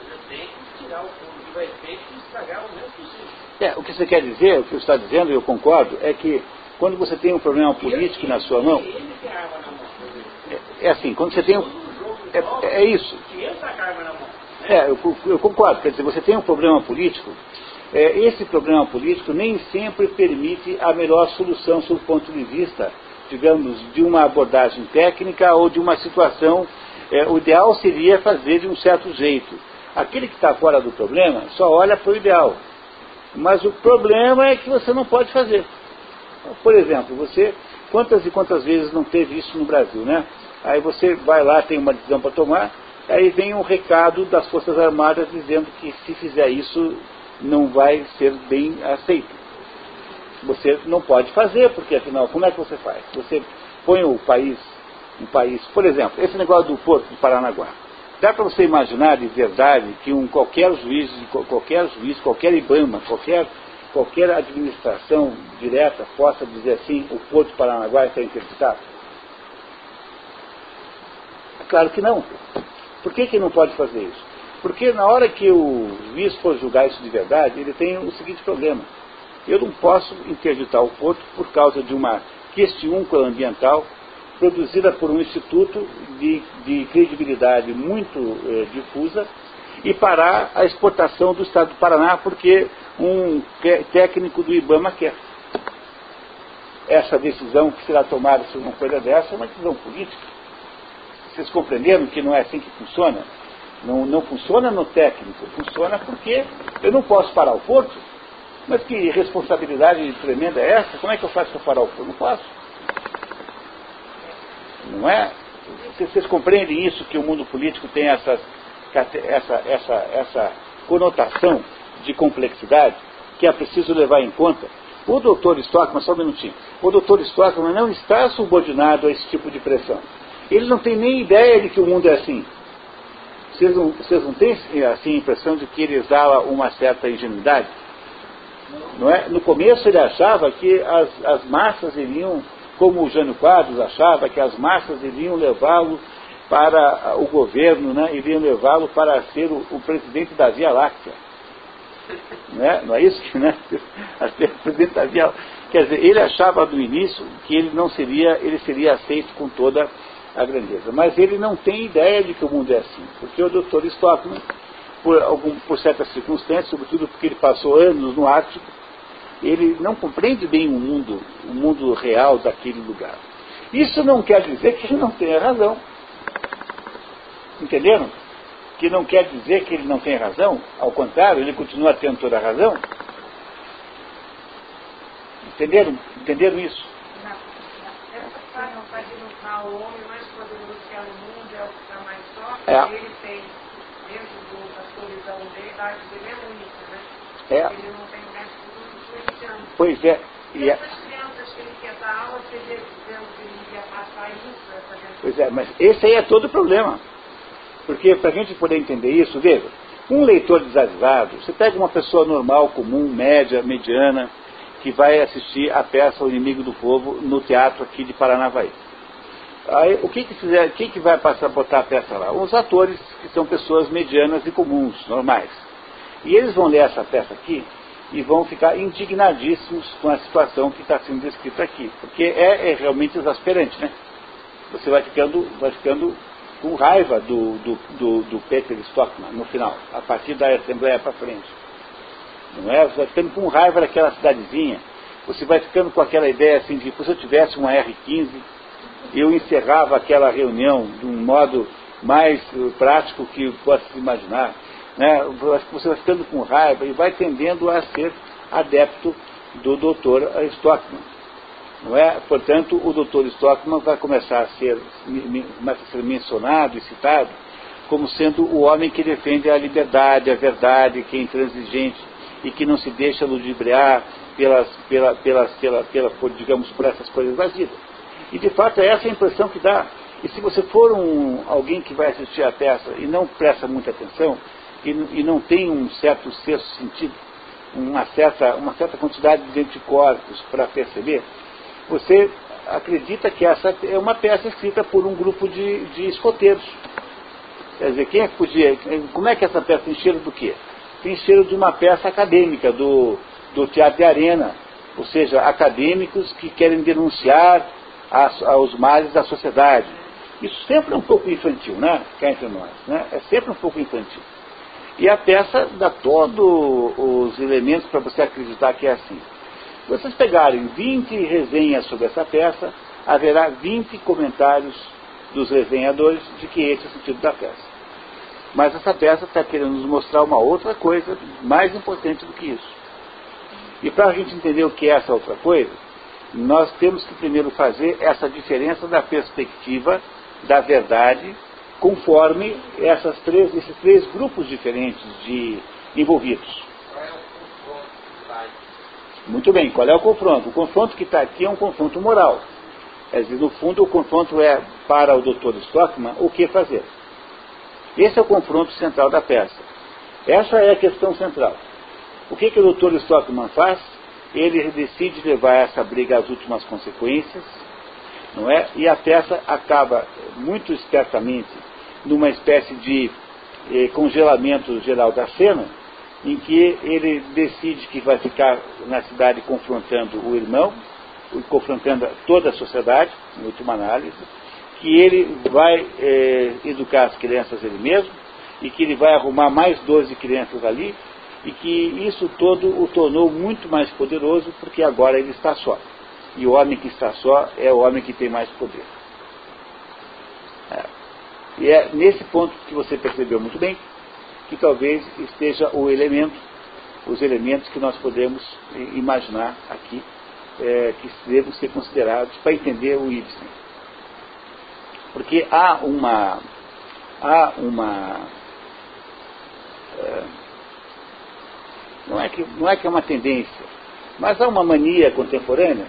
Ele tem que tirar o fundo que vai ter e estragar o menos possível. É, o que você quer dizer, o que você está dizendo, e eu concordo, é que quando você tem um problema político na sua mão. É, é assim, quando você tem um. É, é isso. É, eu, eu, concordo. Quer dizer, você tem um problema político, é, esse problema político nem sempre permite a melhor solução sob o ponto de vista, digamos, de uma abordagem técnica ou de uma situação. É, o ideal seria fazer de um certo jeito. Aquele que está fora do problema só olha para o ideal. Mas o problema é que você não pode fazer. Por exemplo, você, quantas e quantas vezes não teve isso no Brasil, né? Aí você vai lá, tem uma decisão para tomar, aí vem um recado das Forças Armadas dizendo que se fizer isso não vai ser bem aceito. Você não pode fazer, porque afinal, como é que você faz? Você põe o país, um país, por exemplo, esse negócio do Porto de Paranaguá. Dá para você imaginar de verdade que um qualquer juiz, qualquer juiz, qualquer IBAMA, qualquer qualquer administração direta possa dizer assim, o Porto de Paranaguá está interditado? Claro que não. Por que, que não pode fazer isso? Porque na hora que o juiz for julgar isso de verdade, ele tem o seguinte problema. Eu não posso interditar o porto por causa de uma questiúncula ambiental produzida por um instituto de, de credibilidade muito eh, difusa e parar a exportação do Estado do Paraná porque um técnico do IBAMA quer. Essa decisão que será tomada sobre uma coisa dessa é uma decisão política. Vocês compreenderam que não é assim que funciona? Não, não funciona no técnico, funciona porque eu não posso parar o porto. Mas que responsabilidade tremenda é essa? Como é que eu faço para parar o porto? Não posso. Não é? Vocês compreendem isso, que o mundo político tem essas, essa, essa, essa conotação de complexidade que é preciso levar em conta. O doutor Stockman, só um minutinho, o doutor Stockman não está subordinado a esse tipo de pressão. Ele não tem nem ideia de que o mundo é assim. Vocês não, vocês não têm assim, a impressão de que ele exala uma certa ingenuidade? Não é? No começo ele achava que as, as massas iriam, como o Jânio Quadros achava, que as massas iriam levá-lo para o governo, né? iriam levá-lo para ser o, o presidente da Via Láctea. Não é, não é isso que né? havia, quer dizer, ele achava do início que ele não seria, ele seria aceito com toda a grandeza. Mas ele não tem ideia de que o mundo é assim, porque o Dr. Stockman, por, algum, por certas circunstâncias, sobretudo porque ele passou anos no Ártico, ele não compreende bem o mundo, o mundo real daquele lugar. Isso não quer dizer que ele não tenha razão. Entenderam? Que não quer dizer que ele não tem razão, ao contrário, ele continua tendo toda a razão. Entenderam? Entenderam isso? Não, vai dilutar o homem mais poderoso que é o mundo, é o que está mais forte, é. ele tem, dentro do, da dele, a arte dele é única, né? É. Ele não tem Pois é. E é... crianças que ele quer dar aula, dizendo que ele ia passar isso, essa Pois é, mas esse aí é todo o problema. Porque para a gente poder entender isso, veja, um leitor desavisado, você pega uma pessoa normal, comum, média, mediana, que vai assistir a peça O Inimigo do Povo no teatro aqui de Paranavaí. Aí, o que que, fizer, que vai passar, botar a peça lá? Os atores, que são pessoas medianas e comuns, normais. E eles vão ler essa peça aqui e vão ficar indignadíssimos com a situação que está sendo descrita aqui. Porque é, é, realmente exasperante, né? Você vai ficando, vai ficando com raiva do, do, do, do Peter Stockman no final, a partir da Assembleia para frente. Não é? Você vai ficando com raiva daquela cidadezinha. Você vai ficando com aquela ideia assim de, se eu tivesse uma R-15, eu encerrava aquela reunião de um modo mais prático que possa se imaginar né, você vai ficando com raiva e vai tendendo a ser adepto do doutor Stockman. Não é? Portanto, o doutor Stockman vai começar a ser, a ser mencionado e citado como sendo o homem que defende a liberdade, a verdade, que é intransigente e que não se deixa ludibriar pelas, pela, pelas, pela, pela, por, digamos, por essas coisas da vida. E de fato é essa a impressão que dá. E se você for um, alguém que vai assistir a peça e não presta muita atenção, e, e não tem um certo sexto sentido, uma certa, uma certa quantidade de anticorpos para perceber, você acredita que essa é uma peça escrita por um grupo de, de escoteiros. Quer dizer, quem é que podia. Como é que essa peça tem cheiro do quê? Tem cheiro de uma peça acadêmica, do, do teatro de arena. Ou seja, acadêmicos que querem denunciar as, os males da sociedade. Isso sempre é um pouco infantil, né? Cá entre nós. Né? É sempre um pouco infantil. E a peça dá todos os elementos para você acreditar que é assim. Se vocês pegarem 20 resenhas sobre essa peça, haverá 20 comentários dos resenhadores de que esse é o sentido da peça. Mas essa peça está querendo nos mostrar uma outra coisa mais importante do que isso. E para a gente entender o que é essa outra coisa, nós temos que primeiro fazer essa diferença da perspectiva da verdade conforme essas três, esses três grupos diferentes de envolvidos. Qual é o confronto Muito bem, qual é o confronto? O confronto que está aqui é um confronto moral. Quer dizer, no fundo, o confronto é para o Dr. Stockman o que fazer. Esse é o confronto central da peça. Essa é a questão central. O que, que o Dr. Stockman faz? Ele decide levar essa briga às últimas consequências, não é? E a peça acaba muito espertamente numa espécie de eh, congelamento geral da cena, em que ele decide que vai ficar na cidade confrontando o irmão, confrontando toda a sociedade, em última análise, que ele vai eh, educar as crianças ele mesmo, e que ele vai arrumar mais 12 crianças ali, e que isso todo o tornou muito mais poderoso, porque agora ele está só. E o homem que está só é o homem que tem mais poder. É. E é nesse ponto que você percebeu muito bem que talvez esteja o elemento, os elementos que nós podemos imaginar aqui, é, que devem ser considerados para entender o Ibsen. Porque há uma. Há uma. É, não, é que, não é que é uma tendência, mas há uma mania contemporânea,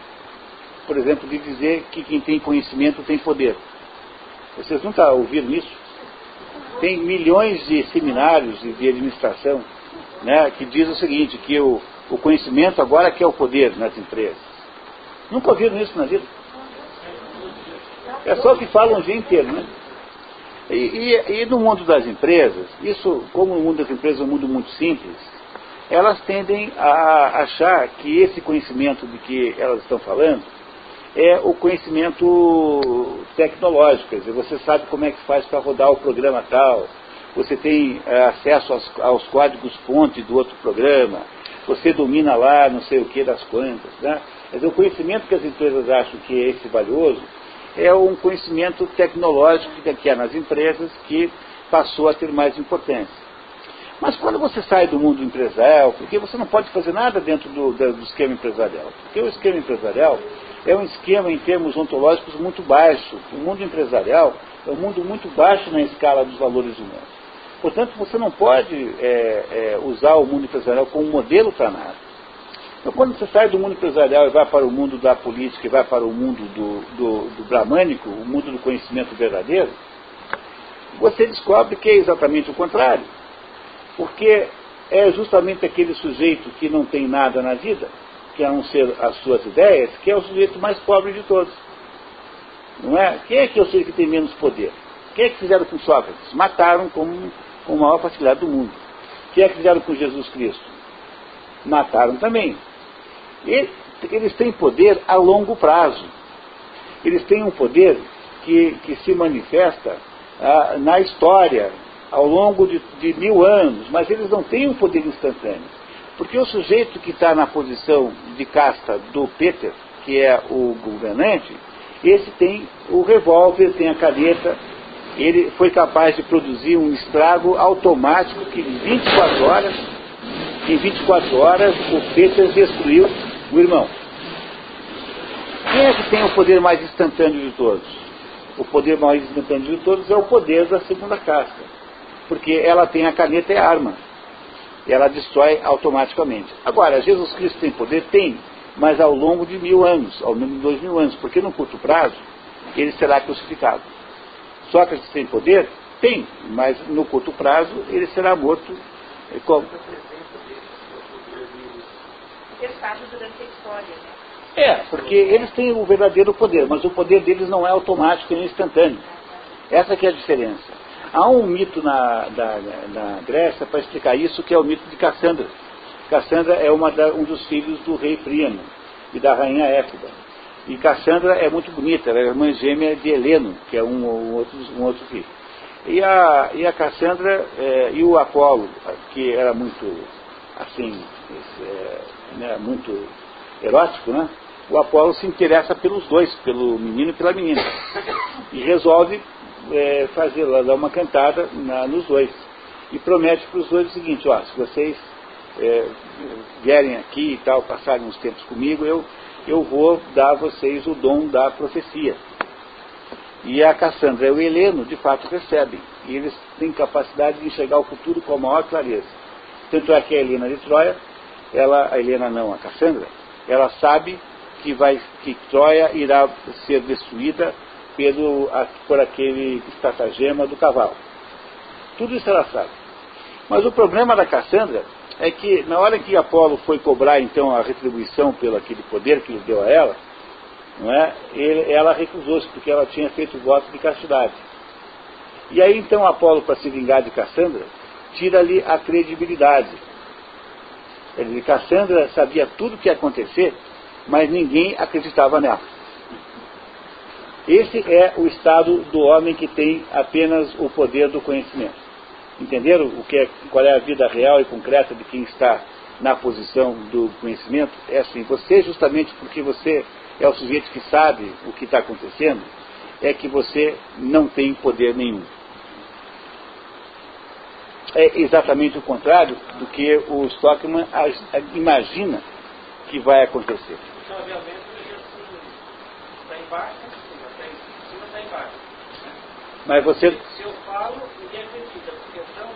por exemplo, de dizer que quem tem conhecimento tem poder. Vocês nunca ouviram isso? Tem milhões de seminários de administração né, que diz o seguinte, que o, o conhecimento agora que é o poder nas empresas. Nunca ouviram isso na vida? É só que falam o dia inteiro, né? E, e, e, no mundo das empresas, isso, como o mundo das empresas é um mundo muito simples, elas tendem a achar que esse conhecimento de que elas estão falando é o conhecimento tecnológico, quer dizer, você sabe como é que faz para rodar o programa tal, você tem é, acesso aos, aos códigos-fonte do outro programa, você domina lá não sei o que das quantas. Né? Quer dizer, o conhecimento que as empresas acham que é esse valioso é um conhecimento tecnológico que há nas empresas que passou a ter mais importância. Mas quando você sai do mundo empresarial, porque você não pode fazer nada dentro do, do esquema empresarial, porque o esquema empresarial é um esquema em termos ontológicos muito baixo. O mundo empresarial é um mundo muito baixo na escala dos valores humanos. Portanto, você não pode é, é, usar o mundo empresarial como modelo para nada. Então, quando você sai do mundo empresarial e vai para o mundo da política e vai para o mundo do, do, do bramânico, o mundo do conhecimento verdadeiro, você descobre que é exatamente o contrário. Porque é justamente aquele sujeito que não tem nada na vida, que a não ser as suas ideias, que é o sujeito mais pobre de todos. Não é? Quem é que eu sei que tem menos poder? Quem é que fizeram com Sócrates? Mataram como, com a maior facilidade do mundo. Quem é que fizeram com Jesus Cristo? Mataram também. E eles têm poder a longo prazo. Eles têm um poder que, que se manifesta ah, na história, ao longo de, de mil anos, mas eles não têm um poder instantâneo. Porque o sujeito que está na posição de casta do Peter, que é o governante, esse tem o revólver, tem a caneta, ele foi capaz de produzir um estrago automático que em 24 horas, em 24 horas, o Peter destruiu o irmão. Quem é que tem o poder mais instantâneo de todos? O poder mais instantâneo de todos é o poder da segunda casta. Porque ela tem a caneta e a arma e ela destrói automaticamente. Agora, Jesus Cristo tem poder? Tem, mas ao longo de mil anos, ao longo de dois mil anos, porque no curto prazo ele será crucificado. Sócrates tem poder? Tem, mas no curto prazo ele será morto. É, como? Né? É, porque eles têm o verdadeiro poder, mas o poder deles não é automático nem instantâneo. Essa que é a diferença. Há um mito na, da, na Grécia para explicar isso, que é o mito de Cassandra. Cassandra é da, um dos filhos do rei Príamo e da rainha Éfida. E Cassandra é muito bonita, ela é irmã gêmea de Heleno, que é um, um, outro, um outro filho. E a, e a Cassandra é, e o Apolo, que era muito, assim, é, né, muito erótico, né? O Apolo se interessa pelos dois, pelo menino e pela menina. E resolve é, fazer, dar uma cantada na, nos dois. E promete para os dois o seguinte, ó, se vocês é, vierem aqui e tal, passarem uns tempos comigo, eu, eu vou dar a vocês o dom da profecia. E a Cassandra e o Heleno, de fato, recebem. E eles têm capacidade de enxergar o futuro com a maior clareza. Tanto é que a Helena de Troia, ela, a Helena não, a Cassandra, ela sabe que, vai, que Troia irá ser destruída pelo, por aquele estratagema do cavalo. Tudo isso ela sabe. Mas o problema da Cassandra é que na hora que Apolo foi cobrar então a retribuição pelo aquele poder que ele deu a ela, não é? Ele, ela recusou-se porque ela tinha feito o voto de castidade. E aí então Apolo, para se vingar de Cassandra, tira-lhe a credibilidade. Ele, Cassandra sabia tudo o que ia acontecer, mas ninguém acreditava nela. Esse é o estado do homem que tem apenas o poder do conhecimento. Entenderam o que é, qual é a vida real e concreta de quem está na posição do conhecimento? É assim, você justamente porque você é o sujeito que sabe o que está acontecendo, é que você não tem poder nenhum. É exatamente o contrário do que o Stockman imagina que vai acontecer. Então, obviamente, está embaixo mas você. Se eu falo, ninguém acredita, porque então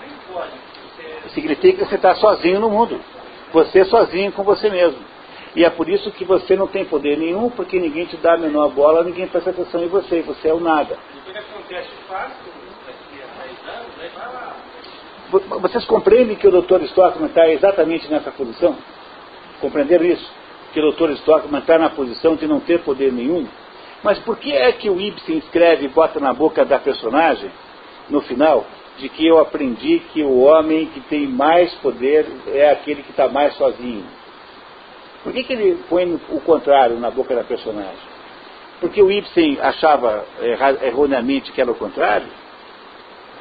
nem pode. Você... Significa que você está sozinho no mundo. Você sozinho com você mesmo. E é por isso que você não tem poder nenhum, porque ninguém te dá a menor bola, ninguém presta atenção em você, você é o nada. O que acontece fácil, daqui a 10 anos, aí vai. Vocês compreendem que o Dr. Stockman está exatamente nessa posição? Compreenderam isso? Que o Dr. Stockman está na posição de não ter poder nenhum? Mas por que é que o Ibsen escreve e bota na boca da personagem, no final, de que eu aprendi que o homem que tem mais poder é aquele que está mais sozinho. Por que, que ele põe o contrário na boca da personagem? Porque o Ibsen achava erroneamente que era o contrário?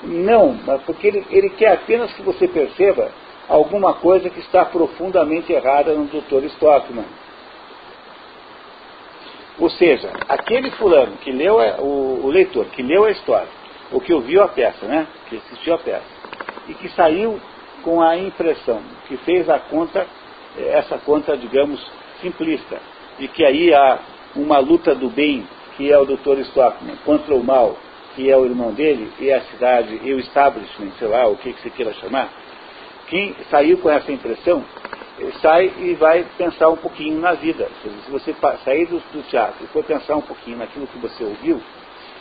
Não, mas porque ele, ele quer apenas que você perceba alguma coisa que está profundamente errada no Dr. Stockman. Ou seja, aquele fulano que leu, o, o leitor que leu a história, ou que ouviu a peça, né, que assistiu a peça, e que saiu com a impressão, que fez a conta, essa conta, digamos, simplista, de que aí há uma luta do bem, que é o Dr. Stockman, contra o mal, que é o irmão dele, e a cidade, e o establishment, sei lá, o que, que você queira chamar, quem saiu com essa impressão, sai e vai pensar um pouquinho na vida. Se você sair do, do, teatro e for pensar um pouquinho naquilo que você ouviu,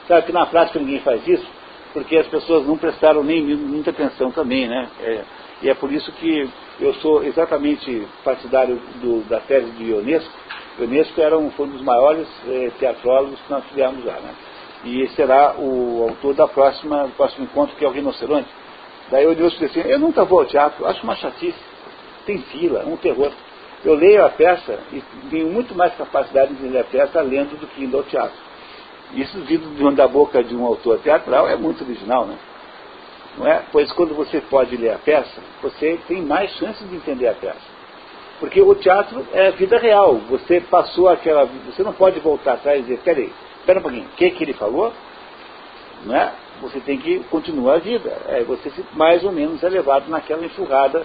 sabe que na prática ninguém faz isso, porque as pessoas não prestaram nem muita atenção também, né? É, e é por isso que eu sou exatamente partidário do, da tese de Ionesco. Ionesco era um, foi um dos maiores é, teatrólogos que nós tivemos lá, né? E será o autor da próxima, do próximo encontro, que é o Rinoceronte. Daí Ionesco disse assim, eu nunca vou ao teatro, acho uma chatice tem fila, um terror. Eu leio a peça e tenho muito mais capacidade de ler a peça lendo do que indo ao teatro. Isso vindo da boca de um autor teatral é muito original, né? Não é? Pois quando você pode ler a peça, você tem mais chances de entender a peça. Porque o teatro é vida real. Você passou aquela. Você não pode voltar atrás e dizer, peraí, espera um pouquinho, o que, que ele falou? Não é? Você tem que continuar a vida. É, você mais ou menos é levado naquela enxurrada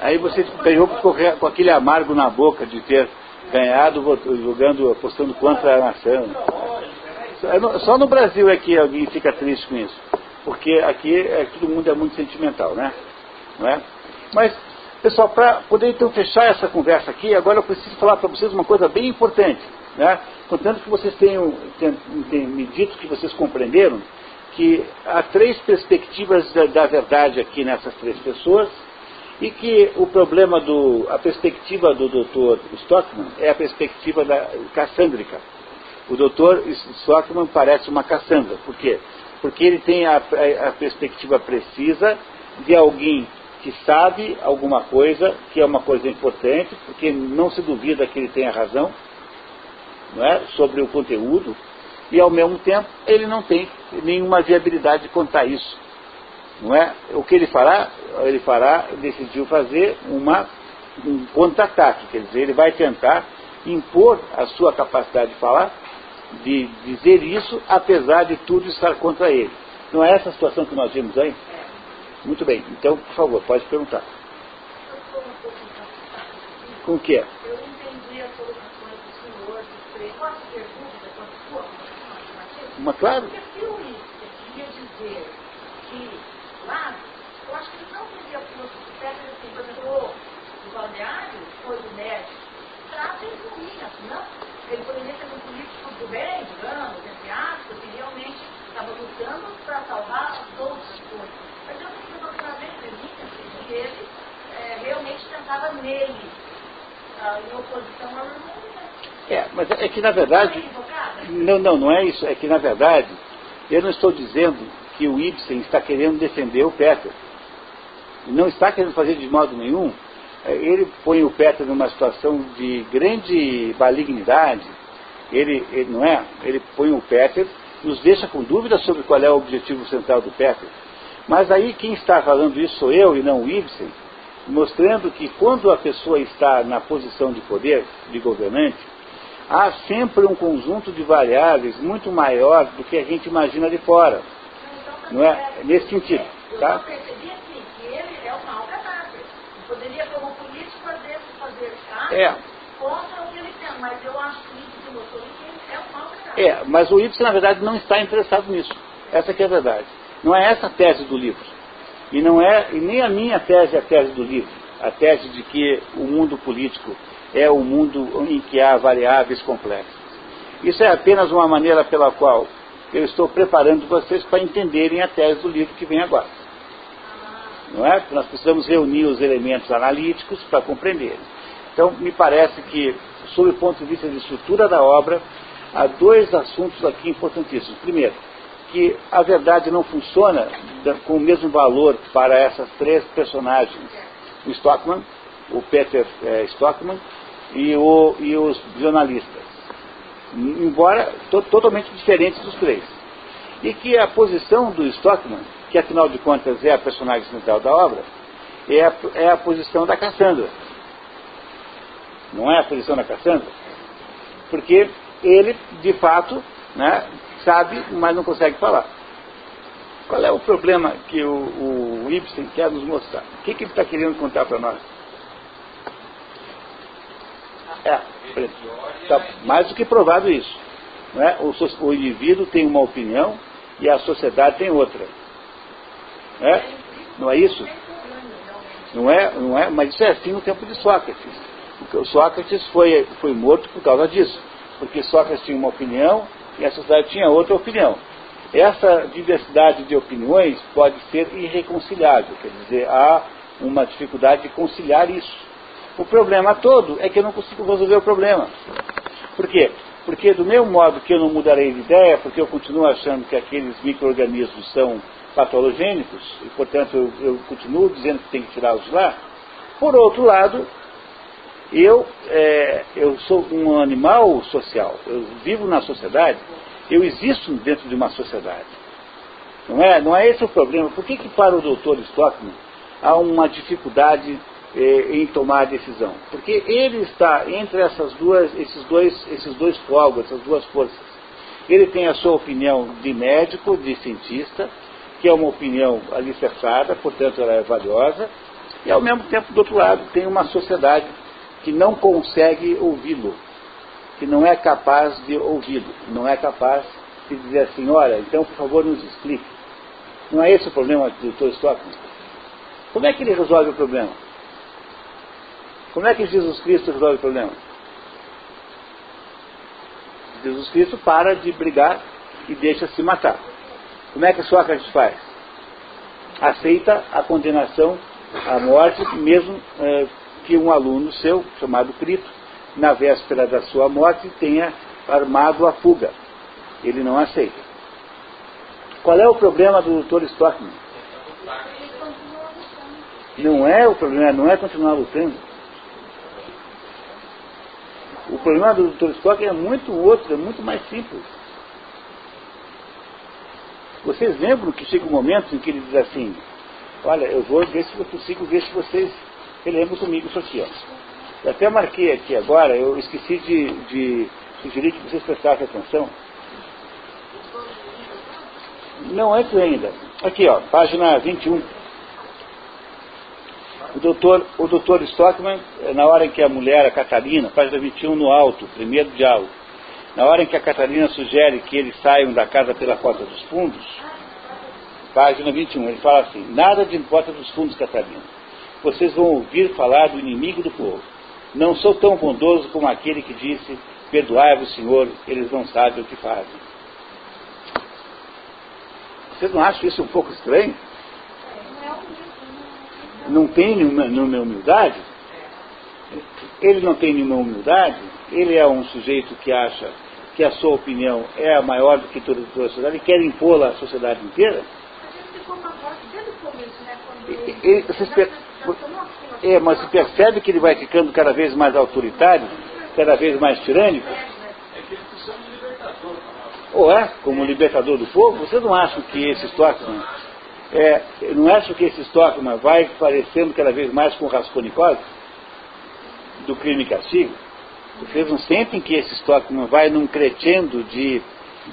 Aí você pegou com aquele amargo na boca de ter ganhado jogando, apostando contra a nação. Só no Brasil é que alguém fica triste com isso. Porque aqui é, todo mundo é muito sentimental, né? Não é? Mas, pessoal, para poder então fechar essa conversa aqui, agora eu preciso falar para vocês uma coisa bem importante. Né? Contanto que vocês tenham, tenham, tenham me dito que vocês compreenderam, que há três perspectivas da, da, verdade aqui nessas três pessoas e que o problema do a perspectiva do Dr. Stockman é a perspectiva da cassandrica. O Dr. Stockman parece uma Cassandra. Por quê? Porque ele tem a, a, a perspectiva precisa de alguém que sabe alguma coisa, que é uma coisa importante, porque não se duvida que ele tenha razão, não é? sobre o conteúdo, e ao mesmo tempo ele não tem nenhuma viabilidade de contar isso. Não é? O que ele fará? Ele fará, decidiu fazer uma, um contra-ataque, quer dizer, ele vai tentar impor a sua capacidade de falar, de dizer isso, apesar de tudo estar contra ele. Não é essa a situação que nós vimos aí? Muito bem, então, por favor, pode perguntar. Com o que? Uma claro. Porque se o dizer que lá, eu acho que ele não o balneário foi o médico, trata não. Ele poderia ser um político bem, digamos, entre aspas, que realmente estava lutando para salvar. Mas eu que ele é, realmente tentava nele, ah, em oposição ao irmão é, mas é que na verdade. Não, não, não é isso. É que na verdade, eu não estou dizendo que o Ibsen está querendo defender o Peter. Não está querendo fazer de modo nenhum. É, ele põe o Peter numa situação de grande malignidade. Ele, ele, não é? Ele põe o Peter, nos deixa com dúvidas sobre qual é o objetivo central do Peter. Mas aí quem está falando isso sou eu e não o Ibsen, mostrando que quando a pessoa está na posição de poder, de governante, há sempre um conjunto de variáveis muito maior do que a gente imagina de fora. Não é? Nesse sentido. Tá? Eu percebi assim, que ele é mau caráter. Poderia, como político, fazer, fazer é. contra o que ele tem, mas eu acho que ele é um mau. É, mas o Ibsen, na verdade, não está interessado nisso. Essa que é a verdade. Não é essa a tese do livro. E não é, e nem a minha tese é a tese do livro. A tese de que o mundo político é o mundo em que há variáveis complexas. Isso é apenas uma maneira pela qual eu estou preparando vocês para entenderem a tese do livro que vem agora. Não é? Nós precisamos reunir os elementos analíticos para compreender. Então, me parece que, sob o ponto de vista de estrutura da obra, há dois assuntos aqui importantíssimos. Primeiro, que a verdade não funciona com o mesmo valor para essas três personagens. O Stockman, o Peter eh, Stockman e, o, e os jornalistas. Embora to, totalmente diferentes dos três. E que a posição do Stockman, que afinal de contas é a personagem central da obra, é a, é a posição da Cassandra. Não é a posição da Cassandra? Porque ele, de fato, né, sabe, mas não consegue falar. Qual é o problema que o, o Ibsen quer nos mostrar? O que, que ele está querendo contar para nós? É, está mais do que provado isso. Né? O, o, indivíduo tem uma opinião e a sociedade tem outra. Né? Não é isso? Não é, não é, mas isso é assim no tempo de Sócrates. Porque o Sócrates foi, foi morto por causa disso. Porque Sócrates tinha uma opinião e a sociedade tinha outra opinião. Essa diversidade de opiniões pode ser irreconciliável, quer dizer, há uma dificuldade de conciliar isso. O problema todo é que eu não consigo resolver o problema. Por quê? Porque do mesmo modo que eu não mudarei de ideia, porque eu continuo achando que aqueles micro-organismos são patologênicos, e portanto eu, eu, continuo dizendo que tem que tirá-los lá, por outro lado, eu, é, eu sou um animal social, eu vivo na sociedade, eu existo dentro de uma sociedade. Não é, não é esse o problema. Por que, que para o doutor Stockman há uma dificuldade eh, em tomar decisão. Porque ele está entre essas duas, esses, dois, esses dois fogos, essas duas forças. Ele tem a sua opinião de médico, de cientista, que é uma opinião alicerçada, portanto ela é valiosa, e ao mesmo tempo, do outro lado, tem uma sociedade que não consegue ouvi-lo, que não é capaz de ouvi-lo, não é capaz de dizer assim, olha, então por favor nos explique. Não é esse o problema do Dr. Stockman? Como é que ele resolve o problema? Como é que Jesus Cristo resolve o problema? Jesus Cristo para de brigar e deixa se matar. Como é que Sócrates faz? Aceita a condenação à morte, mesmo é, que um aluno seu, chamado Crito, na véspera da sua morte, tenha armado a fuga. Ele não aceita. Qual é o problema do Dr. Stockman? Não é o problema, não é continuar lutando. O problema do Dr. Spock é muito outro, é muito mais simples. Vocês lembram que chega um momento em que ele diz assim, olha, eu vou ver se eu consigo ver se vocês relembram comigo isso aqui. Ó. Eu até marquei aqui agora, eu esqueci de, de sugerir que vocês prestassem atenção. Não, antes ainda. Aqui, ó, página 21. O doutor, o doutor Stockman, eh, na hora em que a mulher, a Catarina, página 21 no alto, primeiro diálogo, na hora em que a Catarina sugere que eles saiam da casa pela porta dos fundos, página 21, ele fala assim, nada de porta dos fundos, Catarina. Vocês vão ouvir falar do inimigo do povo. Não sou tão bondoso como aquele que disse, perdoai-vos, Senhor, eles não sabem o que fazem. Vocês não acham isso um pouco estranho? Não tem nenhuma, nenhuma humildade, ele não tem nenhuma humildade, ele é um sujeito que acha que a sua opinião é a maior do que toda, a sociedade e quer impô-la à sociedade inteira. Ele, per... é, mas você percebe que ele vai ficando cada vez mais autoritário, cada vez mais tirânico? Ou é, como libertador do povo? Vocês não acham que esse Stockman é, não acho que esse Stockman vai parecendo cada vez mais com Raskolnikov do crime e castigo? Vocês não sentem que esse Stockman vai num cretendo de,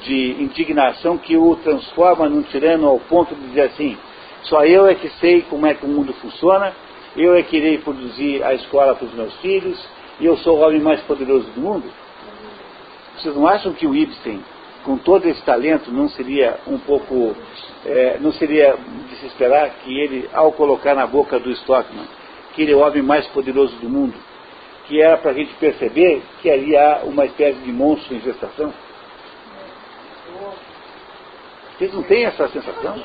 de indignação que o transforma num tirano ao ponto de dizer assim, só eu é que sei como é que o mundo funciona, eu é que irei produzir a escola para os meus filhos, e eu sou o homem mais poderoso do mundo? Vocês não acham que o Ibsen com todo esse talento, não seria um pouco, é, não seria de se esperar que ele, ao colocar na boca do Stockman, que ele é o homem mais poderoso do mundo, que era para a gente perceber que ali há uma espécie de monstro em gestação? Vocês não têm essa sensação?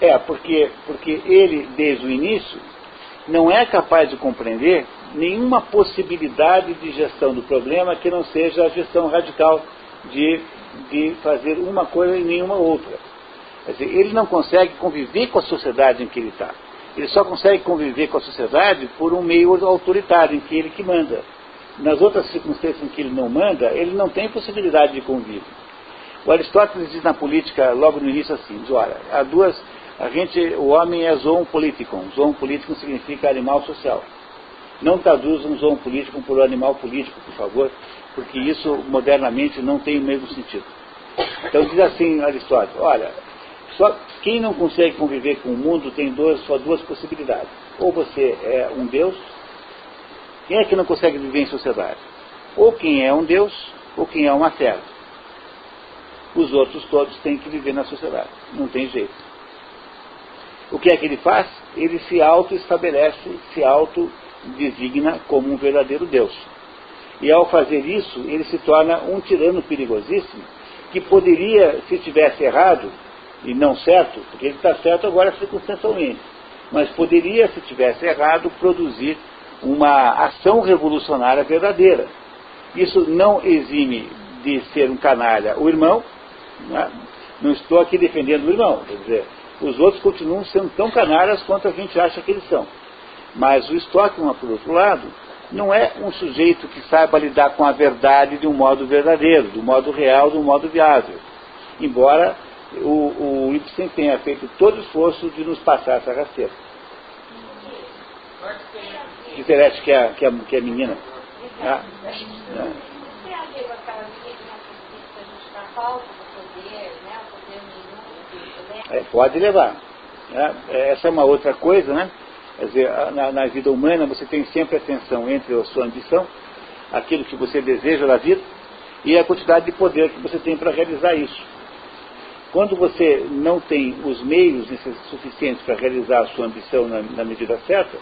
É, porque, porque ele, desde o início, não é capaz de compreender nenhuma possibilidade de gestão do problema que não seja a gestão radical de, de fazer uma coisa e nenhuma outra. Quer dizer, ele não consegue conviver com a sociedade em que ele está. Ele só consegue conviver com a sociedade por um meio autoritário, em que ele que manda. Nas outras circunstâncias em que ele não manda, ele não tem possibilidade de convívio. O Aristóteles diz na política, logo no início, assim, diz, olha, há duas, a gente, o homem é zoon politicum. Zoon politicum significa animal social. Não traduzam zoon politicum por animal político, por favor, porque isso modernamente não tem o mesmo sentido. Então diz assim Aristóteles, olha, só quem não consegue conviver com o mundo tem duas, só duas possibilidades. Ou você é um Deus, quem é que não consegue viver em sociedade? Ou quem é um Deus, ou quem é uma terra. Os outros todos têm que viver na sociedade. Não tem jeito. O que é que ele faz? Ele se auto-estabelece, se auto-designa como um verdadeiro Deus. E ao fazer isso, ele se torna um tirano perigosíssimo, que poderia, se tivesse errado, e não certo, porque ele está certo agora circunstancialmente, mas poderia, se tivesse errado, produzir uma ação revolucionária verdadeira. Isso não exime de ser um canalha o irmão, né? não estou aqui defendendo o irmão, quer dizer, os outros continuam sendo tão canalhas quanto a gente acha que eles são. Mas o Stockman, por outro lado, não é um sujeito que saiba lidar com a verdade de um modo verdadeiro, de um modo real, um modo viável. Embora o, o Ibsen tenha feito todo o esforço de nos passar essa rasteira. Interesse que é, que é, que é menina. Ah, ah. É, pode levar. Né? Essa é uma outra coisa, né? Quer dizer, na, na, vida humana você tem sempre a tensão entre a sua ambição, aquilo que você deseja da vida, e a quantidade de poder que você tem para realizar isso. Quando você não tem os meios suficientes para realizar a sua ambição na, na medida certa,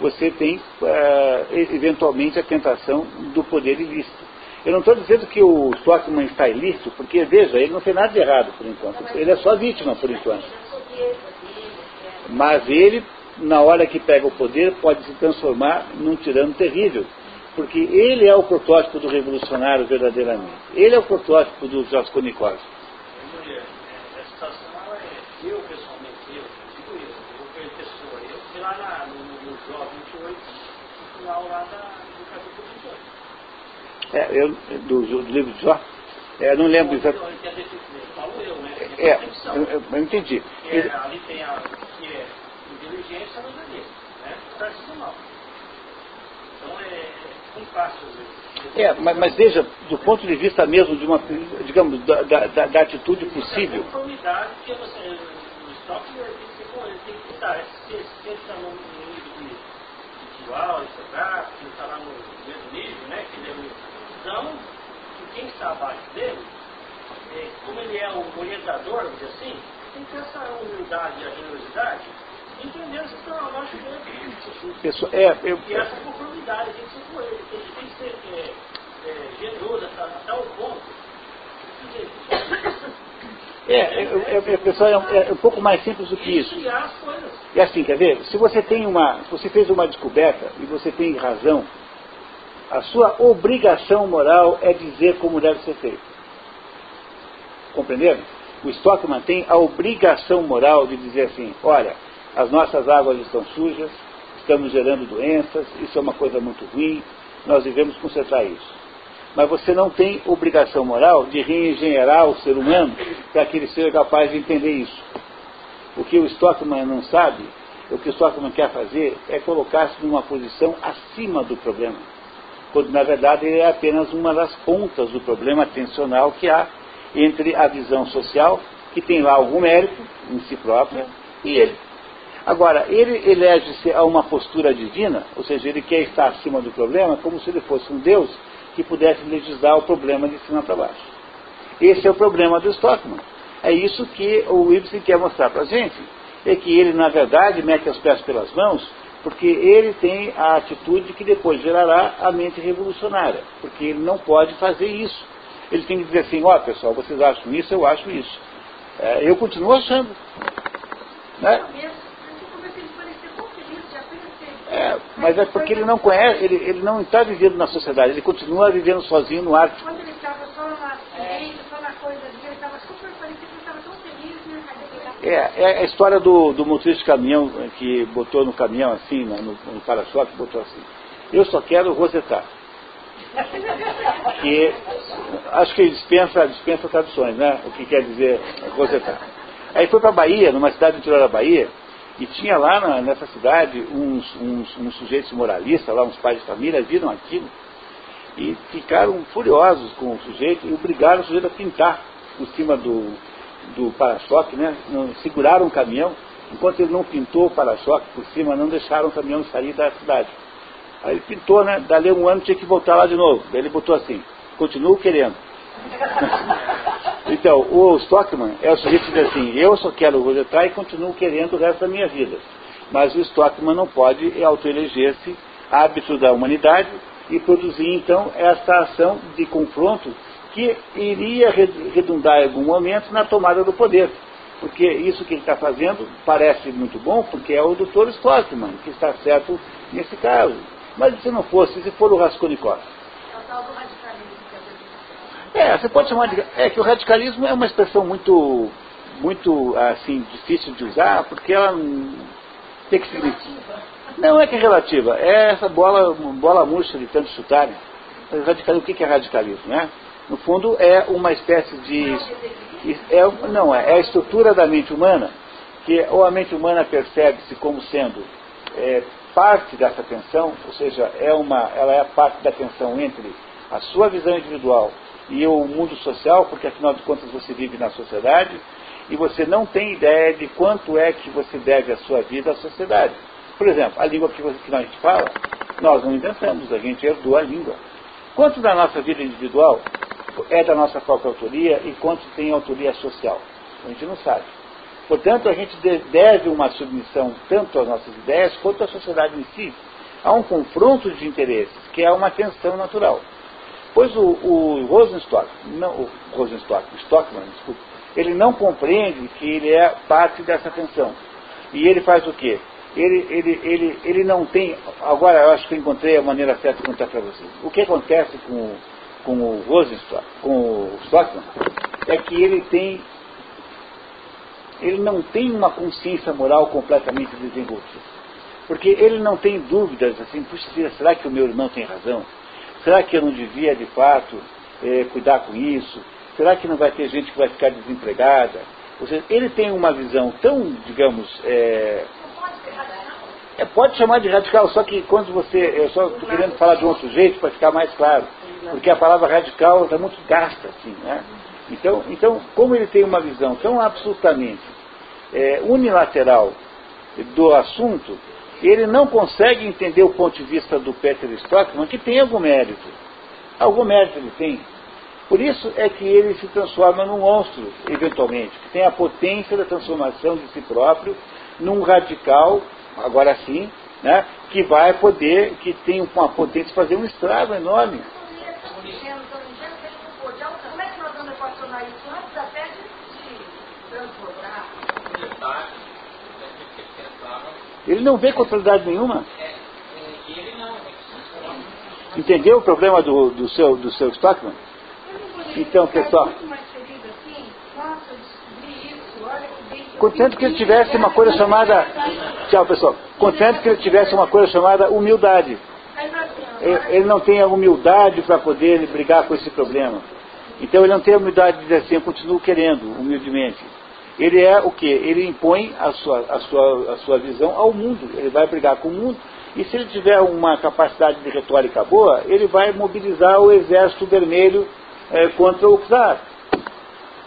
você tem uh, eventualmente a tentação do poder ilícito. Eu não estou dizendo que o Stockman está ilícito, porque, veja, ele não fez nada de errado por enquanto. Ele é só vítima por enquanto. Mas ele, na hora que pega o poder, pode se transformar num tirano terrível. Porque ele é o protótipo do revolucionário verdadeiramente. Ele é o protótipo do Raskolnikov. Eu, pessoalmente, eu, digo eu, eu, fui lá no, no Jó 28, no final lá da, é, eu, do, do livro de Jó? É, não lembro exatamente. É, eu, eu, eu entendi. É, ali tem a que é inteligência e sabedoria, né? Tá mal. Então é, é fácil. É, mas, mas, veja, do ponto de vista mesmo de uma, digamos, da, da, da atitude possível. Que você, o estoque tem que, tem que estar, se ele está no nível de individual, isográfico, ele está lá no mesmo nível, né, que ele é então, quem está abaixo dele, é, como ele é o orientador, vamos dizer assim, tem que ter essa humildade e a generosidade, entendendo essa está abaixo dele. Pessoal, é, eu, e essa conformidade tem que ser com ele, ele tem que ser é, é, generoso até, até o ponto. É, é, é, é, pessoal, é, é, um pouco mais simples do que isso. É assim, quer ver? Se você tem uma, você fez uma descoberta e você tem razão a sua obrigação moral é dizer como deve ser feito. Compreenderam? O Stockman tem a obrigação moral de dizer assim: olha, as nossas águas estão sujas, estamos gerando doenças, isso é uma coisa muito ruim, nós devemos consertar isso. Mas você não tem obrigação moral de reengenheirar o ser humano para que ele seja capaz de entender isso. O que o Stockman não sabe, o que o Stockman quer fazer é colocar-se numa posição acima do problema quando na verdade ele é apenas uma das pontas do problema tensional que há entre a visão social que tem lá algum mérito em si próprio, e ele. Agora, ele elege-se a uma postura divina, ou seja, ele quer estar acima do problema, como se ele fosse um Deus que pudesse legislar o problema de cima para baixo. Esse é o problema do Stockman. É isso que o Ibsen quer mostrar para a gente. É que ele, na verdade, mete os pés pelas mãos, porque ele tem a atitude que depois gerará a mente revolucionária. Porque ele não pode fazer isso. Ele tem que dizer assim, ó oh, pessoal, vocês acham isso, eu acho isso. É, eu continuo achando. Né? É, mas é porque ele não conhece, ele, ele não está vivendo na sociedade, ele continua vivendo sozinho no Ártico. Quando ele estava só na ciência, só na coisa dele, ele estava super parecido, ele estava tão feliz, né? É, é a história do, do motorista de caminhão que botou no caminhão assim, no, no para-choque, botou assim. Eu só quero rosetar. Que acho que dispensa, dispensa traduções, né? O que quer dizer rosetar. Aí foi para a Bahia, numa cidade interior da Bahia, e tinha lá na, nessa cidade uns, uns, uns, sujeitos moralistas, lá uns pais de família, viram aquilo e ficaram furiosos com o sujeito e obrigaram o sujeito a pintar por cima do, do para-choque, né? seguraram o caminhão, enquanto ele não pintou o para-choque por cima, não deixaram o caminhão sair da cidade. Aí ele pintou, né? Dali um ano tinha que voltar lá de novo. Daí ele botou assim, continuo querendo. Então, o Stockman é o sujeito que diz assim, eu só quero rosetar e continuo querendo o resto da minha vida. Mas o Stockman não pode autoeleger-se hábito da humanidade e produzir então essa ação de confronto que iria redundar em algum momento na tomada do poder. Porque isso que ele está fazendo parece muito bom, porque é o Dr. Stockman que está certo nesse caso. Mas se não fosse, se for o Raskolnikov? É você pode chamar de. É que o radicalismo é uma expressão muito, muito assim, difícil de usar, porque ela tem que significar. Não é que é relativa, é essa bola, bola murcha de tanto chutarem. Radicalismo, o que é radicalismo? Né? No fundo, é uma espécie de. É, não, é a estrutura da mente humana, que ou a mente humana percebe-se como sendo é, parte dessa tensão, ou seja, é uma, ela é a parte da tensão entre a sua visão individual e o mundo social, porque afinal de contas você vive na sociedade e você não tem ideia de quanto é que você deve a sua vida à sociedade. Por exemplo, a língua que, você, que a gente fala, nós não inventamos, a gente herdou a língua. Quanto da nossa vida individual é da nossa própria autoria e quanto tem autoria social? A gente não sabe. Portanto, a gente deve uma submissão tanto às nossas ideias quanto à sociedade em si. Há um confronto de interesses, que é uma tensão natural. Pois o, o Rosenstock, não, o Rosenstock, Stockman, desculpa, ele não compreende que ele é parte dessa tensão. E ele faz o quê? Ele, ele, ele, ele não tem. Agora eu acho que eu encontrei a maneira certa de contar para vocês. O que acontece com, com o Rosenstock, com o Stockman, é que ele tem. Ele não tem uma consciência moral completamente desenvolvida. Porque ele não tem dúvidas assim, puxa, será que o meu irmão tem razão? Será que eu não devia, de fato, é, cuidar com isso? Será que não vai ter gente que vai ficar desempregada? Ou seja, ele tem uma visão tão, digamos, é, é, pode chamar de radical, só que quando você. Eu só estou querendo falar de um outro jeito para ficar mais claro. Porque a palavra radical está muito gasta, assim, né? Então, então, como ele tem uma visão tão absolutamente é, unilateral do assunto, ele não consegue entender o ponto de vista do Peter Stockman, que tem algum mérito. Algum mérito ele tem. Por isso é que ele se transforma num monstro, eventualmente, que tem a potência da transformação de si próprio num radical, agora sim, né, que vai poder, que tem uma potência de fazer um estrago enorme. Como é que nós vamos equacionar isso antes até de transbordar? Ele não vê contrariedade nenhuma. Entendeu o problema do, do, seu, do seu Stockman? Então, pessoal. Contanto que ele tivesse uma coisa chamada. Tchau, pessoal. Contanto que ele tivesse uma coisa chamada humildade. Ele não tem a humildade para poder brigar com esse problema. Então ele não tem a humildade de dizer assim, eu continuo querendo, humildemente. Ele é o que? Ele impõe a sua, a, sua, a sua visão ao mundo. Ele vai brigar com o mundo. E se ele tiver uma capacidade de retórica boa, ele vai mobilizar o exército vermelho é, contra o czar.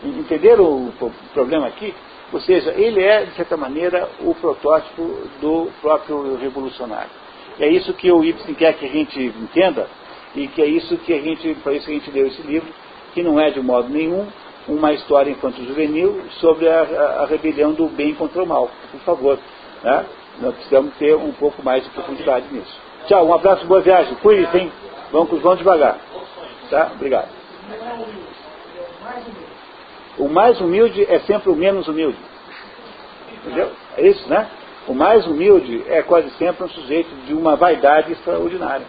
Entenderam o, problema aqui? Ou seja, ele é, de certa maneira, o protótipo do próprio revolucionário. É isso que o Ibsen quer que a gente entenda, e que é isso que a gente, para isso que a gente leu esse livro, que não é de modo nenhum uma história enquanto juvenil sobre a, a, a rebelião do bem contra o mal. Por favor, né? nós precisamos ter um pouco mais de profundidade nisso. Tchau, um abraço, boa viagem. Cuide-se, hein? Vamos, vamos devagar. Tá? Obrigado. O mais humilde é sempre o menos humilde. Entendeu? É isso, né? O mais humilde é quase sempre um sujeito de uma vaidade extraordinária.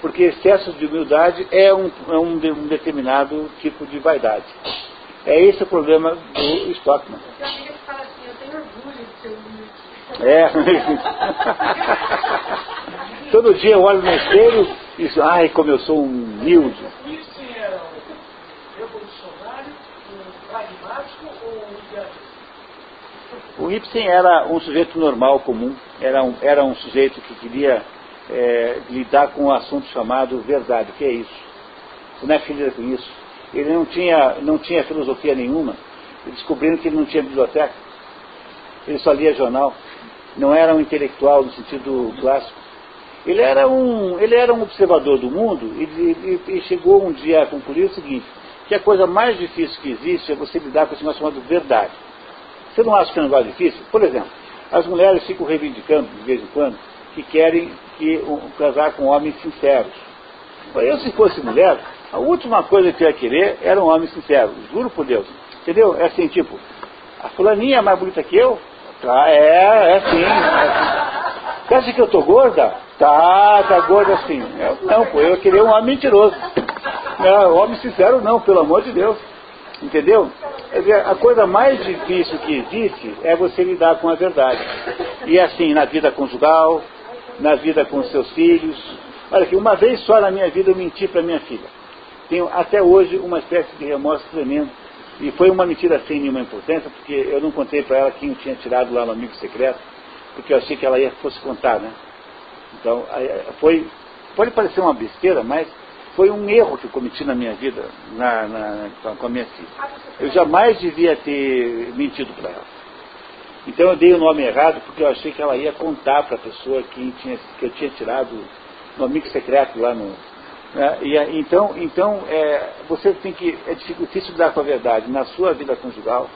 Porque excesso de humildade é um, é um determinado tipo de vaidade. É esse o problema do Stockman. É. Todo dia eu olho no espelho e digo, ai, como eu sou humilde. O Ibsen era um sujeito normal, comum, era um, era um sujeito que queria é, lidar com um assunto chamado verdade. O que é isso? Não é filho com isso. Ele não tinha, não tinha filosofia nenhuma. Descobriram que ele não tinha biblioteca. Ele só lia jornal. Não era um intelectual no sentido clássico. Ele era um, ele era um observador do mundo e, e, e chegou um dia a concluir o seguinte, que a coisa mais difícil que existe é você lidar com esse negócio chamado verdade. Você não acha que é um negócio difícil? Por exemplo, as mulheres ficam reivindicando, de vez em quando, que querem que, um, casar com homens sinceros. Eu, se fosse mulher, a última coisa que eu ia querer era um homem sincero, juro por Deus. Entendeu? É assim, tipo, a fulaninha é mais bonita que eu? Tá, é, é sim. É Você acha que eu tô gorda? Tá, tá gorda assim. Eu, não, pô, eu ia querer um homem mentiroso. Não, homem sincero não, pelo amor de Deus. Entendeu? a coisa mais difícil que existe é você lidar com a verdade. E assim, na vida conjugal, na vida com seus filhos. Olha que uma vez só na minha vida eu menti para minha filha. Tenho até hoje uma espécie de remorso tremendo. E foi uma mentira sem nenhuma importância, porque eu não contei para ela quem eu tinha tirado lá no amigo secreto, porque eu achei que ela ia fosse contar, né? Então, foi, pode parecer uma besteira, mas foi um erro que eu cometi na minha vida na, na, com a minha filha. Eu jamais devia ter mentido para ela. Então eu dei o nome errado porque eu achei que ela ia contar para a pessoa que, tinha, que eu tinha tirado no amigo secreto lá no. Né? E, então, então é, você tem que. É difícil lidar com a verdade. Na sua vida conjugal,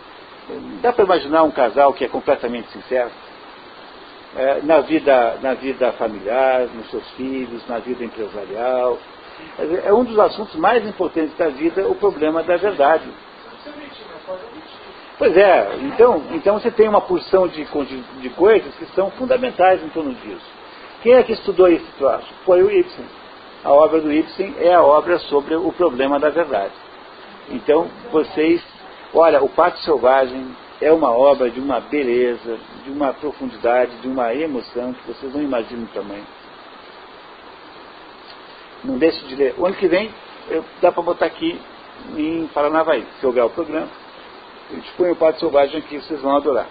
dá para imaginar um casal que é completamente sincero? É, na, vida, na vida familiar, nos seus filhos, na vida empresarial, é um dos assuntos mais importantes da vida o problema da verdade. Pois é, então, então você tem uma porção de, de, de coisas que são fundamentais em torno disso. Quem é que estudou esse troço? Foi o Ibsen. A obra do Ibsen é a obra sobre o problema da verdade. Então, vocês, olha, o Pacto Selvagem é uma obra de uma beleza, de uma profundidade, de uma emoção que vocês não imaginam tamanho. Não deixe de ler. O ano que vem, eu, dá para botar aqui em Paranavaí. Se houver o programa, eu te ponho o Pátio Selvagem aqui, vocês vão adorar.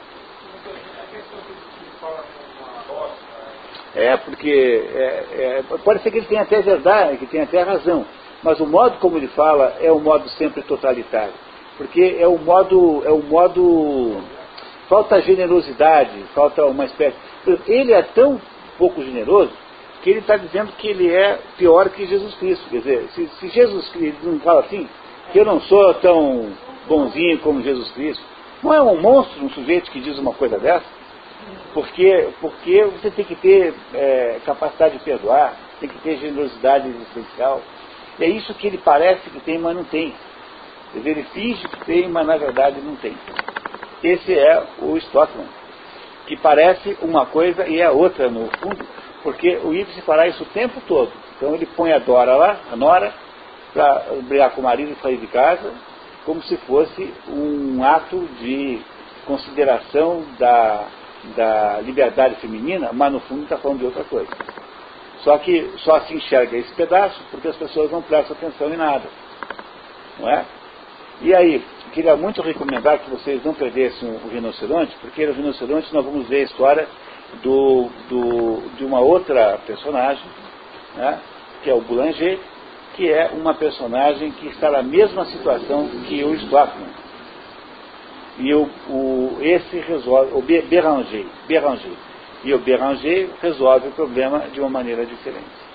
É, porque é, é, pode ser que ele tenha até verdade, que tenha até razão, mas o modo como ele fala é um modo sempre totalitário. Porque é o modo, é o modo. Falta generosidade, falta uma espécie. Ele é tão pouco generoso que ele está dizendo que ele é pior que Jesus Cristo. Quer dizer, se, se Jesus Cristo não fala assim, que eu não sou tão bonzinho como Jesus Cristo, não é um monstro um sujeito que diz uma coisa dessa? Porque, porque você tem que ter é, capacidade de perdoar, tem que ter generosidade existencial. E é isso que ele parece que tem, mas não tem. Quer dizer, ele finge que tem, mas na verdade não tem. Esse é o Stockman, que parece uma coisa e é outra no fundo. Porque o Ibsen fará isso o tempo todo. Então ele põe a Dora lá, a Nora, para brigar com o marido e sair de casa, como se fosse um ato de consideração da, da liberdade feminina, mas no fundo está falando de outra coisa. Só que só se enxerga esse pedaço porque as pessoas não prestam atenção em nada. Não é? E aí, queria muito recomendar que vocês não perdessem o rinoceronte, porque no rinoceronte nós vamos ver a história do, do, de uma outra personagem, né, que é o Boulanger, que é uma personagem que está na mesma situação que o Stockman. E o, o, esse resolve, o Béranger, Béranger. E o Béranger resolve o problema de uma maneira diferente.